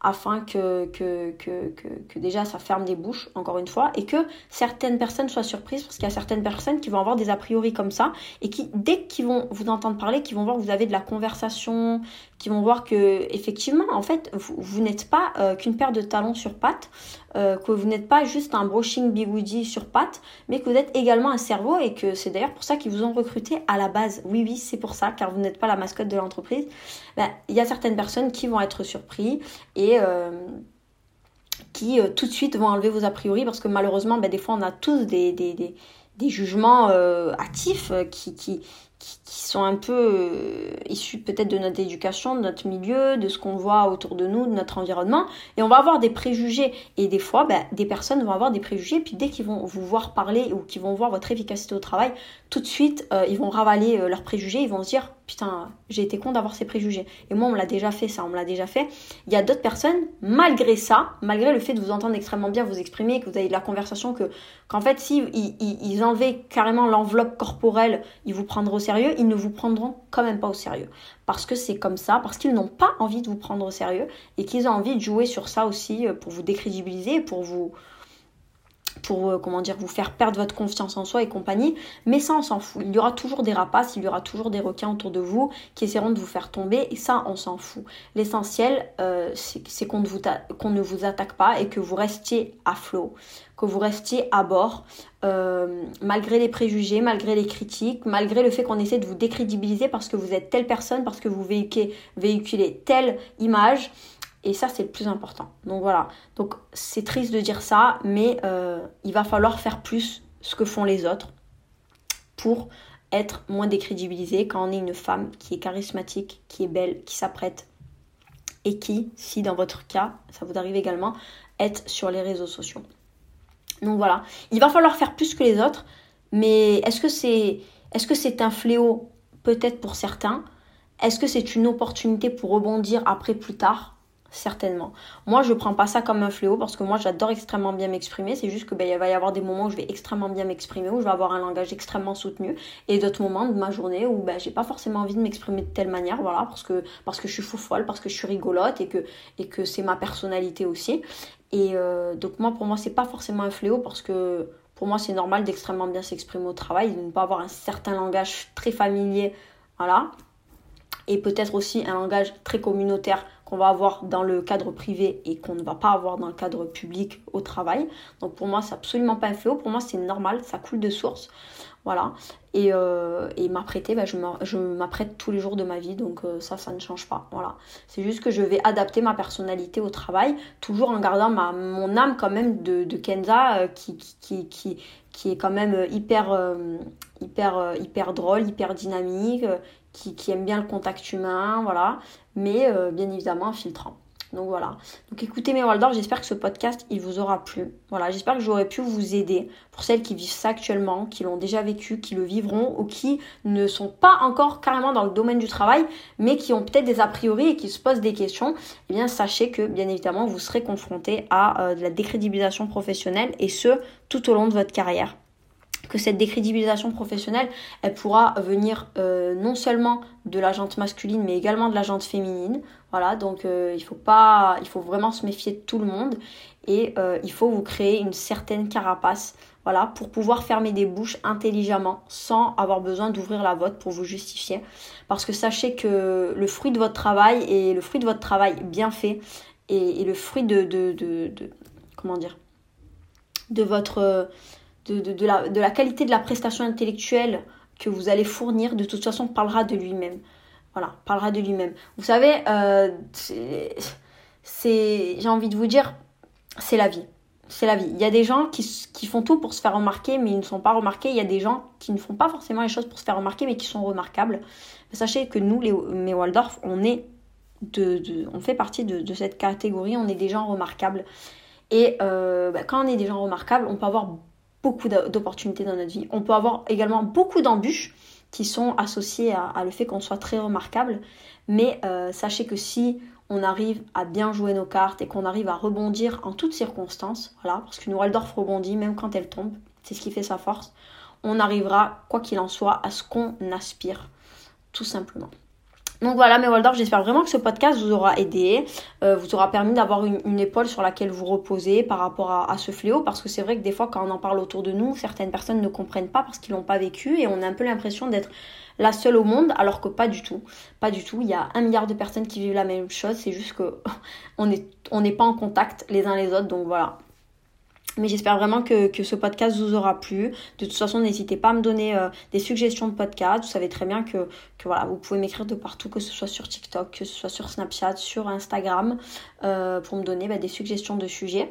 afin que, que, que, que, déjà ça ferme des bouches, encore une fois, et que certaines personnes soient surprises, parce qu'il y a certaines personnes qui vont avoir des a priori comme ça, et qui, dès qu'ils vont vous entendre parler, qui vont voir que vous avez de la conversation, qui vont voir que, effectivement, en fait, vous, n'êtes pas euh, qu'une paire de talons sur pattes, euh, que vous n'êtes pas juste un brushing bigoudi sur pattes, mais que vous êtes également un cerveau, et que c'est d'ailleurs pour ça qu'ils vous ont recruté à la base. Oui, oui, c'est pour ça, car vous n'êtes pas la mascotte de l'entreprise. Ben, il y a certaines personnes qui vont être surpris, et euh, qui tout de suite vont enlever vos a priori parce que malheureusement, ben, des fois, on a tous des, jugements actifs qui, qui, qui, sont un peu euh, issus peut-être de notre éducation, de notre milieu, de ce qu'on voit autour de nous, de notre environnement. Et on va avoir des préjugés. Et des fois, ben, des personnes vont avoir des préjugés. Puis dès qu'ils vont vous voir parler ou qu'ils vont voir votre efficacité au travail, tout de suite, euh, ils vont ravaler euh, leurs préjugés. Ils vont se dire, putain, j'ai été con d'avoir ces préjugés. Et moi, on me l'a déjà fait, ça, on l'a déjà fait. Il y a d'autres personnes, malgré ça, malgré le fait de vous entendre extrêmement bien vous exprimer, que vous avez de la conversation, que qu'en fait, si ils, ils, enlevaient carrément l'enveloppe corporelle, ils vous prendraient au sérieux, ils ne vous prendront quand même pas au sérieux. Parce que c'est comme ça, parce qu'ils n'ont pas envie de vous prendre au sérieux et qu'ils ont envie de jouer sur ça aussi euh, pour vous décrédibiliser, pour vous, pour euh, comment dire vous faire perdre votre confiance en soi et compagnie. Mais ça on s'en fout. Il y aura toujours des rapaces il y aura toujours des requins autour de vous qui essaieront de vous faire tomber et ça on s'en fout. L'essentiel euh, c'est qu'on ne, vous qu'on ne vous attaque pas et que vous restiez à flot que vous restiez à bord euh, malgré les préjugés malgré les critiques malgré le fait qu'on essaie de vous décrédibiliser parce que vous êtes telle personne parce que vous véhiculez, telle image et ça, c'est le plus important. Donc voilà. Donc c'est triste de dire ça, mais euh, il va falloir faire plus ce que font les autres pour être moins décrédibilisé quand on est une femme qui est charismatique, qui est belle, qui s'apprête et qui, si dans votre cas, ça vous arrive également, est sur les réseaux sociaux. Donc voilà, il va falloir faire plus que les autres, mais est-ce que c'est est-ce que c'est un fléau peut-être pour certains? Est-ce que c'est une opportunité pour rebondir après plus tard? Certainement. Moi, je prends pas ça comme un fléau parce que moi, j'adore extrêmement bien m'exprimer. C'est juste que ben, il va y avoir des moments où je vais extrêmement bien m'exprimer, où je vais avoir un langage extrêmement soutenu, et d'autres moments de ma journée où ben, j'ai pas forcément envie de m'exprimer de telle manière, voilà, parce que parce que je suis fou folle, parce que je suis rigolote et que c'est ma personnalité aussi. Et euh, donc moi, pour moi, c'est pas forcément un fléau parce que pour moi, c'est normal d'extrêmement bien s'exprimer au travail, de ne pas avoir un certain langage très familier, voilà, et peut-être aussi un langage très communautaire qu'on va avoir dans le cadre privé et qu'on ne va pas avoir dans le cadre public au travail. Donc pour moi, c'est absolument pas un fléau. Pour moi, c'est normal, ça coule de source. Voilà. Et, euh, et m'apprêter, bah, je m'apprête tous les jours de ma vie, donc euh, ça, ça ne change pas. Voilà. C'est juste que je vais adapter ma personnalité au travail, toujours en gardant ma, mon âme quand même de, de Kenza, euh, qui, qui, qui, qui, est quand même hyper, hyper, hyper drôle, hyper dynamique, qui, qui, aime bien le contact humain, voilà. Mais bien évidemment en filtrant. Donc voilà. Donc écoutez mes Waldorf, j'espère que ce podcast il vous aura plu. Voilà, j'espère que j'aurais pu vous aider pour celles qui vivent ça actuellement, qui l'ont déjà vécu, qui le vivront ou qui ne sont pas encore carrément dans le domaine du travail, mais qui ont peut-être des a priori et qui se posent des questions. Eh bien, sachez que bien évidemment, vous serez confronté à euh, de la décrédibilisation professionnelle et ce tout au long de votre carrière que cette décrédibilisation professionnelle, elle pourra venir euh, non seulement de la jante masculine, mais également de la jante féminine. Voilà, donc euh, il faut pas, vraiment se méfier de tout le monde et euh, il faut vous créer une certaine carapace, voilà, pour pouvoir fermer des bouches intelligemment, sans avoir besoin d'ouvrir la vôtre pour vous justifier. Parce que sachez que le fruit de votre travail et le fruit de votre travail bien fait et, le fruit de, de, de comment dire, de votre de, la, qualité de la prestation intellectuelle que vous allez fournir, de toute façon, parlera de lui-même. Voilà, parlera de lui-même. Vous savez, euh, c'est, j'ai envie de vous dire, c'est la vie. C'est la vie. Il y a des gens qui, font tout pour se faire remarquer, mais ils ne sont pas remarqués. Il y a des gens qui ne font pas forcément les choses pour se faire remarquer, mais qui sont remarquables. sachez que nous, les, mes Waldorf, on est de, on fait partie de, cette catégorie. On est des gens remarquables. Et euh, bah, quand on est des gens remarquables, on peut avoir beaucoup d'opportunités dans notre vie. On peut avoir également beaucoup d'embûches qui sont associées à, le fait qu'on soit très remarquable. Mais euh, sachez que si on arrive à bien jouer nos cartes et qu'on arrive à rebondir en toutes circonstances, voilà, parce qu'une Waldorf rebondit même quand elle tombe, c'est ce qui fait sa force, on arrivera, quoi qu'il en soit, à ce qu'on aspire, tout simplement. Donc voilà mes Waldorf, j'espère vraiment que ce podcast vous aura aidé, euh, vous aura permis d'avoir une, épaule sur laquelle vous reposer par rapport à, ce fléau, parce que c'est vrai que des fois quand on en parle autour de nous, certaines personnes ne comprennent pas parce qu'ils l'ont pas vécu et on a un peu l'impression d'être la seule au monde, alors que pas du tout. Pas du tout. Il y a un milliard de personnes qui vivent la même chose, c'est juste que on n'est on pas en contact les uns les autres, donc voilà. Mais j'espère vraiment que, que, ce podcast vous aura plu. De toute façon, n'hésitez pas à me donner euh, des suggestions de podcast. Vous savez très bien que, que voilà, vous pouvez m'écrire de partout, que ce soit sur TikTok, que ce soit sur Snapchat, sur Instagram, euh, pour me donner bah, des suggestions de sujets.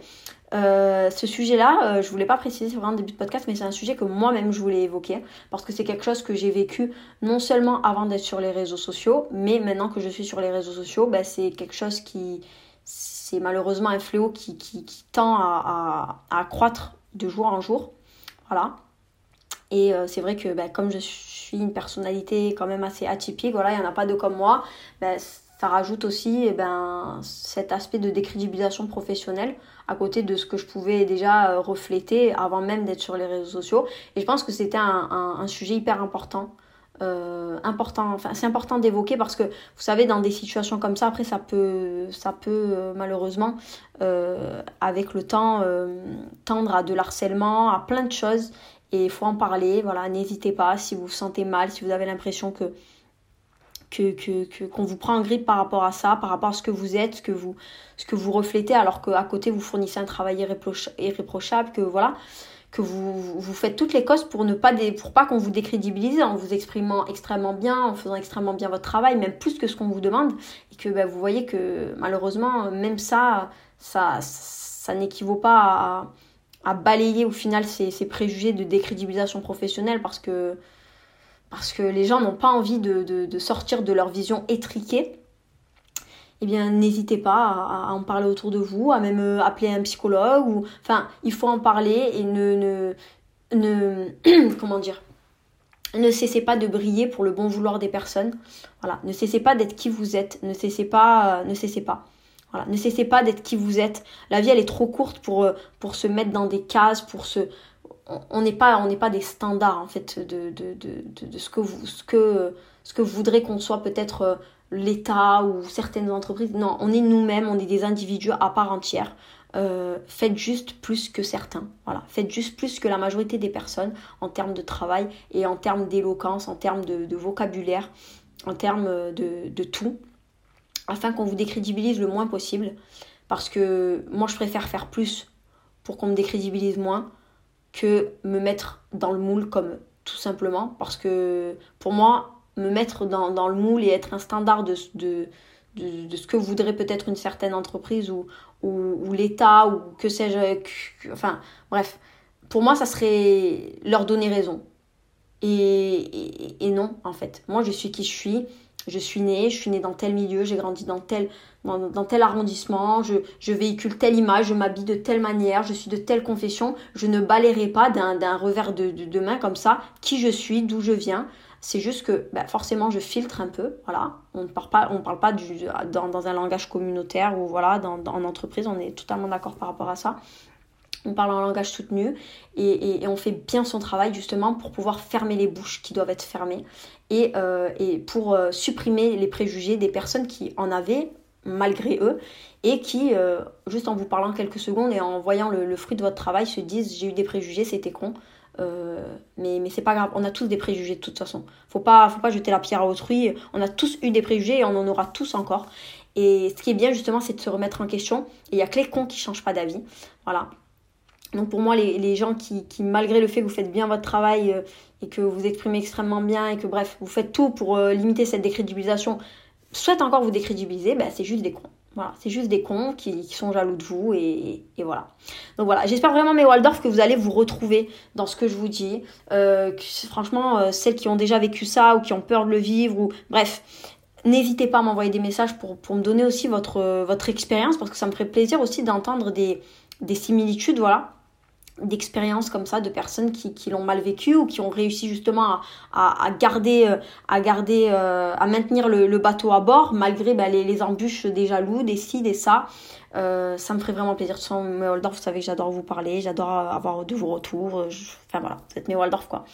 Euh, ce sujet-là, euh, je voulais pas préciser, c'est vraiment le début de podcast, mais c'est un sujet que moi-même je voulais évoquer parce que c'est quelque chose que j'ai vécu non seulement avant d'être sur les réseaux sociaux, mais maintenant que je suis sur les réseaux sociaux, bah, c'est quelque chose qui, c'est malheureusement un fléau qui, qui, tend à, à, accroître de jour en jour. Voilà. Et euh, c'est vrai que bah, comme je suis une personnalité quand même assez atypique, voilà, il n'y en a pas de comme moi, bah, ça rajoute aussi eh ben, cet aspect de décrédibilisation professionnelle à côté de ce que je pouvais déjà euh, refléter avant même d'être sur les réseaux sociaux. Et je pense que c'était un, sujet hyper important. Euh, important c'est important d'évoquer parce que vous savez dans des situations comme ça après ça peut ça peut euh, malheureusement euh, avec le temps tendre à de l'harcèlement à plein de choses. Et il faut en parler voilà n'hésitez pas si vous vous sentez mal si vous avez l'impression que que, qu'on vous prend en grippe par rapport à ça, par rapport à ce que vous êtes, ce que vous, ce que vous reflétez, alors qu'à côté vous fournissez un travail irréprochable, que voilà, que vous, vous faites toutes les causes pour ne pas pour pas qu'on vous décrédibilise en vous exprimant extrêmement bien, en faisant extrêmement bien votre travail, même plus que ce qu'on vous demande, et que ben, vous voyez que malheureusement même ça, ça, ça n'équivaut pas à, balayer au final ces, ces préjugés de décrédibilisation professionnelle parce que parce que les gens n'ont pas envie de, sortir de leur vision étriquée, eh bien n'hésitez pas à, en parler autour de vous, à même euh, appeler un psychologue enfin il faut en parler et ne ne, comment dire ne cessez pas de briller pour le bon vouloir des personnes. Voilà, ne cessez pas d'être qui vous êtes, ne cessez pas euh, ne cessez pas. Voilà, ne cessez pas d'être qui vous êtes. La vie elle est trop courte pour euh, se mettre dans des cases, pour se on n'est pas, des standards en fait de, ce, que vous, voudrez qu'on soit peut-être l'État ou certaines entreprises. Non, on est nous-mêmes, on est des individus à part entière. Euh, faites juste plus que certains. Voilà, faites juste plus que la majorité des personnes en termes de travail et en termes d'éloquence, en termes de, vocabulaire, en termes de, de tout, afin qu'on vous décrédibilise le moins possible. Parce que moi, je préfère faire plus pour qu'on me décrédibilise moins que me mettre dans le moule comme tout simplement parce que pour moi me mettre dans, dans le moule et être un standard de, de, de, ce que voudrait peut-être une certaine entreprise ou, ou, l'État ou que sais-je enfin bref. Pour moi ça serait leur donner raison. Et, et, non en fait. Moi je suis qui je suis. Je suis née, je suis née dans tel milieu, j'ai grandi dans tel, dans, tel arrondissement, je, je, véhicule telle image, je m'habille de telle manière, je suis de telle confession, je ne balayerai pas d'un revers de, de, main comme ça qui je suis, d'où je viens. C'est juste que bah, forcément je filtre un peu, voilà. On ne parle pas, on parle pas du, dans, dans, un langage communautaire ou voilà, dans, en entreprise, on est totalement d'accord par rapport à ça on parle en langage soutenu et, on fait bien son travail justement pour pouvoir fermer les bouches qui doivent être fermées et, euh, pour euh, supprimer les préjugés des personnes qui en avaient malgré eux et qui, euh, juste en vous parlant quelques secondes et en voyant le, fruit de votre travail, se disent j'ai eu des préjugés, c'était con. Mais mais c'est pas grave, on a tous des préjugés de toute façon. Faut pas, faut pas jeter la pierre à autrui. On a tous eu des préjugés et on en aura tous encore. Et ce qui est bien justement, c'est de se remettre en question. Et il y a que les cons qui changent pas d'avis. Voilà. Donc pour moi, les, gens qui, malgré le fait que vous faites bien votre travail euh, et que vous exprimez extrêmement bien et que bref, vous faites tout pour euh, limiter cette décrédibilisation, souhaitent encore vous décrédibiliser, bah, c'est juste des cons. Voilà, c'est juste des cons qui, sont jaloux de vous et, voilà. Donc voilà, j'espère vraiment mes Waldorf que vous allez vous retrouver dans ce que je vous dis. Euh, franchement, celles qui ont déjà vécu ça ou qui ont peur de le vivre ou bref, n'hésitez pas à m'envoyer des messages pour, me donner aussi votre, votre expérience parce que ça me ferait plaisir aussi d'entendre des similitudes, voilà d'expériences comme ça de personnes qui, qui l'ont mal vécu ou qui ont réussi justement à, à, garder euh, à garder euh, à maintenir le, bateau à bord malgré bah, les, les, embûches des jaloux des ci des ça. Euh, ça me ferait vraiment plaisir. De toute mes Waldorf vous savez j'adore vous parler j'adore avoir de vos retours. Enfin voilà vous êtes mes Waldorf quoi.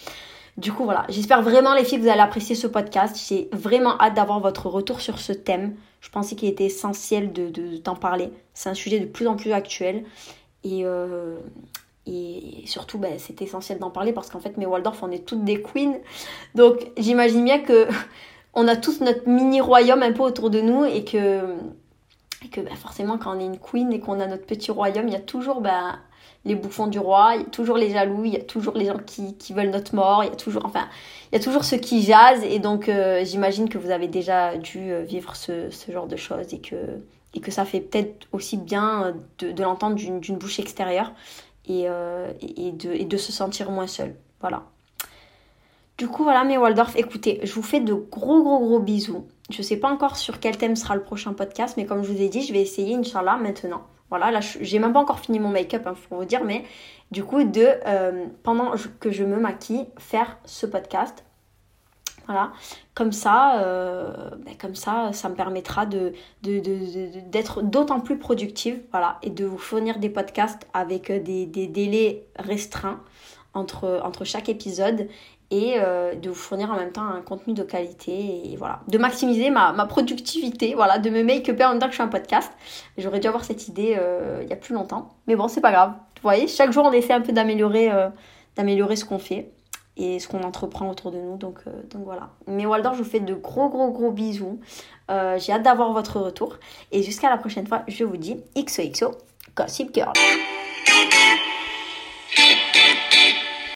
Du coup voilà. J'espère vraiment les filles que vous allez apprécier ce podcast. J'ai vraiment hâte d'avoir votre retour sur ce thème. Je pensais qu'il était essentiel de d'en de, parler. C'est un sujet de plus en plus actuel. Et, euh, et surtout, ben, c'est essentiel d'en parler parce qu'en fait, mes Waldorf, on est toutes des queens. Donc, j'imagine bien que on a tous notre mini royaume un peu autour de nous et que, Et que bah, forcément, quand on est une queen et qu'on a notre petit royaume, il y a toujours bah, les bouffons du roi, il y a toujours les jaloux, il y a toujours les gens qui, qui veulent notre mort, il y a toujours, enfin, il y a toujours ceux qui jasent. Et donc, euh, j'imagine que vous avez déjà dû euh, vivre ce, ce, genre de choses et que, et que ça fait peut-être aussi bien de, de l'entendre d'une bouche extérieure et, euh, et, de, se sentir moins seul. Voilà. Du coup, voilà mes Waldorf. Écoutez, je vous fais de gros, gros, gros bisous. Je sais pas encore sur quel thème sera le prochain podcast, mais comme je vous ai dit, je vais essayer, Inch'Allah, maintenant. Voilà, là, j'ai même pas encore fini mon make-up, hein, pour vous dire, mais du coup, de, euh, pendant que je me maquille, faire ce podcast. Voilà, comme ça, euh, ben comme ça, ça me permettra d'être d'autant plus productive, et de vous fournir des podcasts avec des, des délais restreints entre, chaque épisode et euh, de vous fournir en même temps un contenu de qualité et voilà, de maximiser ma, ma productivité, voilà, de me make-up en même temps que je suis un podcast. J'aurais dû avoir cette idée euh, il y a plus longtemps, mais bon, c'est pas grave. Vous voyez, chaque jour on essaie un peu euh, d'améliorer ce qu'on fait et ce qu'on entreprend autour de nous, donc, donc voilà. Mais Waldor, je vous fais de gros gros gros bisous. J'ai hâte d'avoir votre retour et jusqu'à la prochaine fois, je vous dis XOXO Gossip Girl.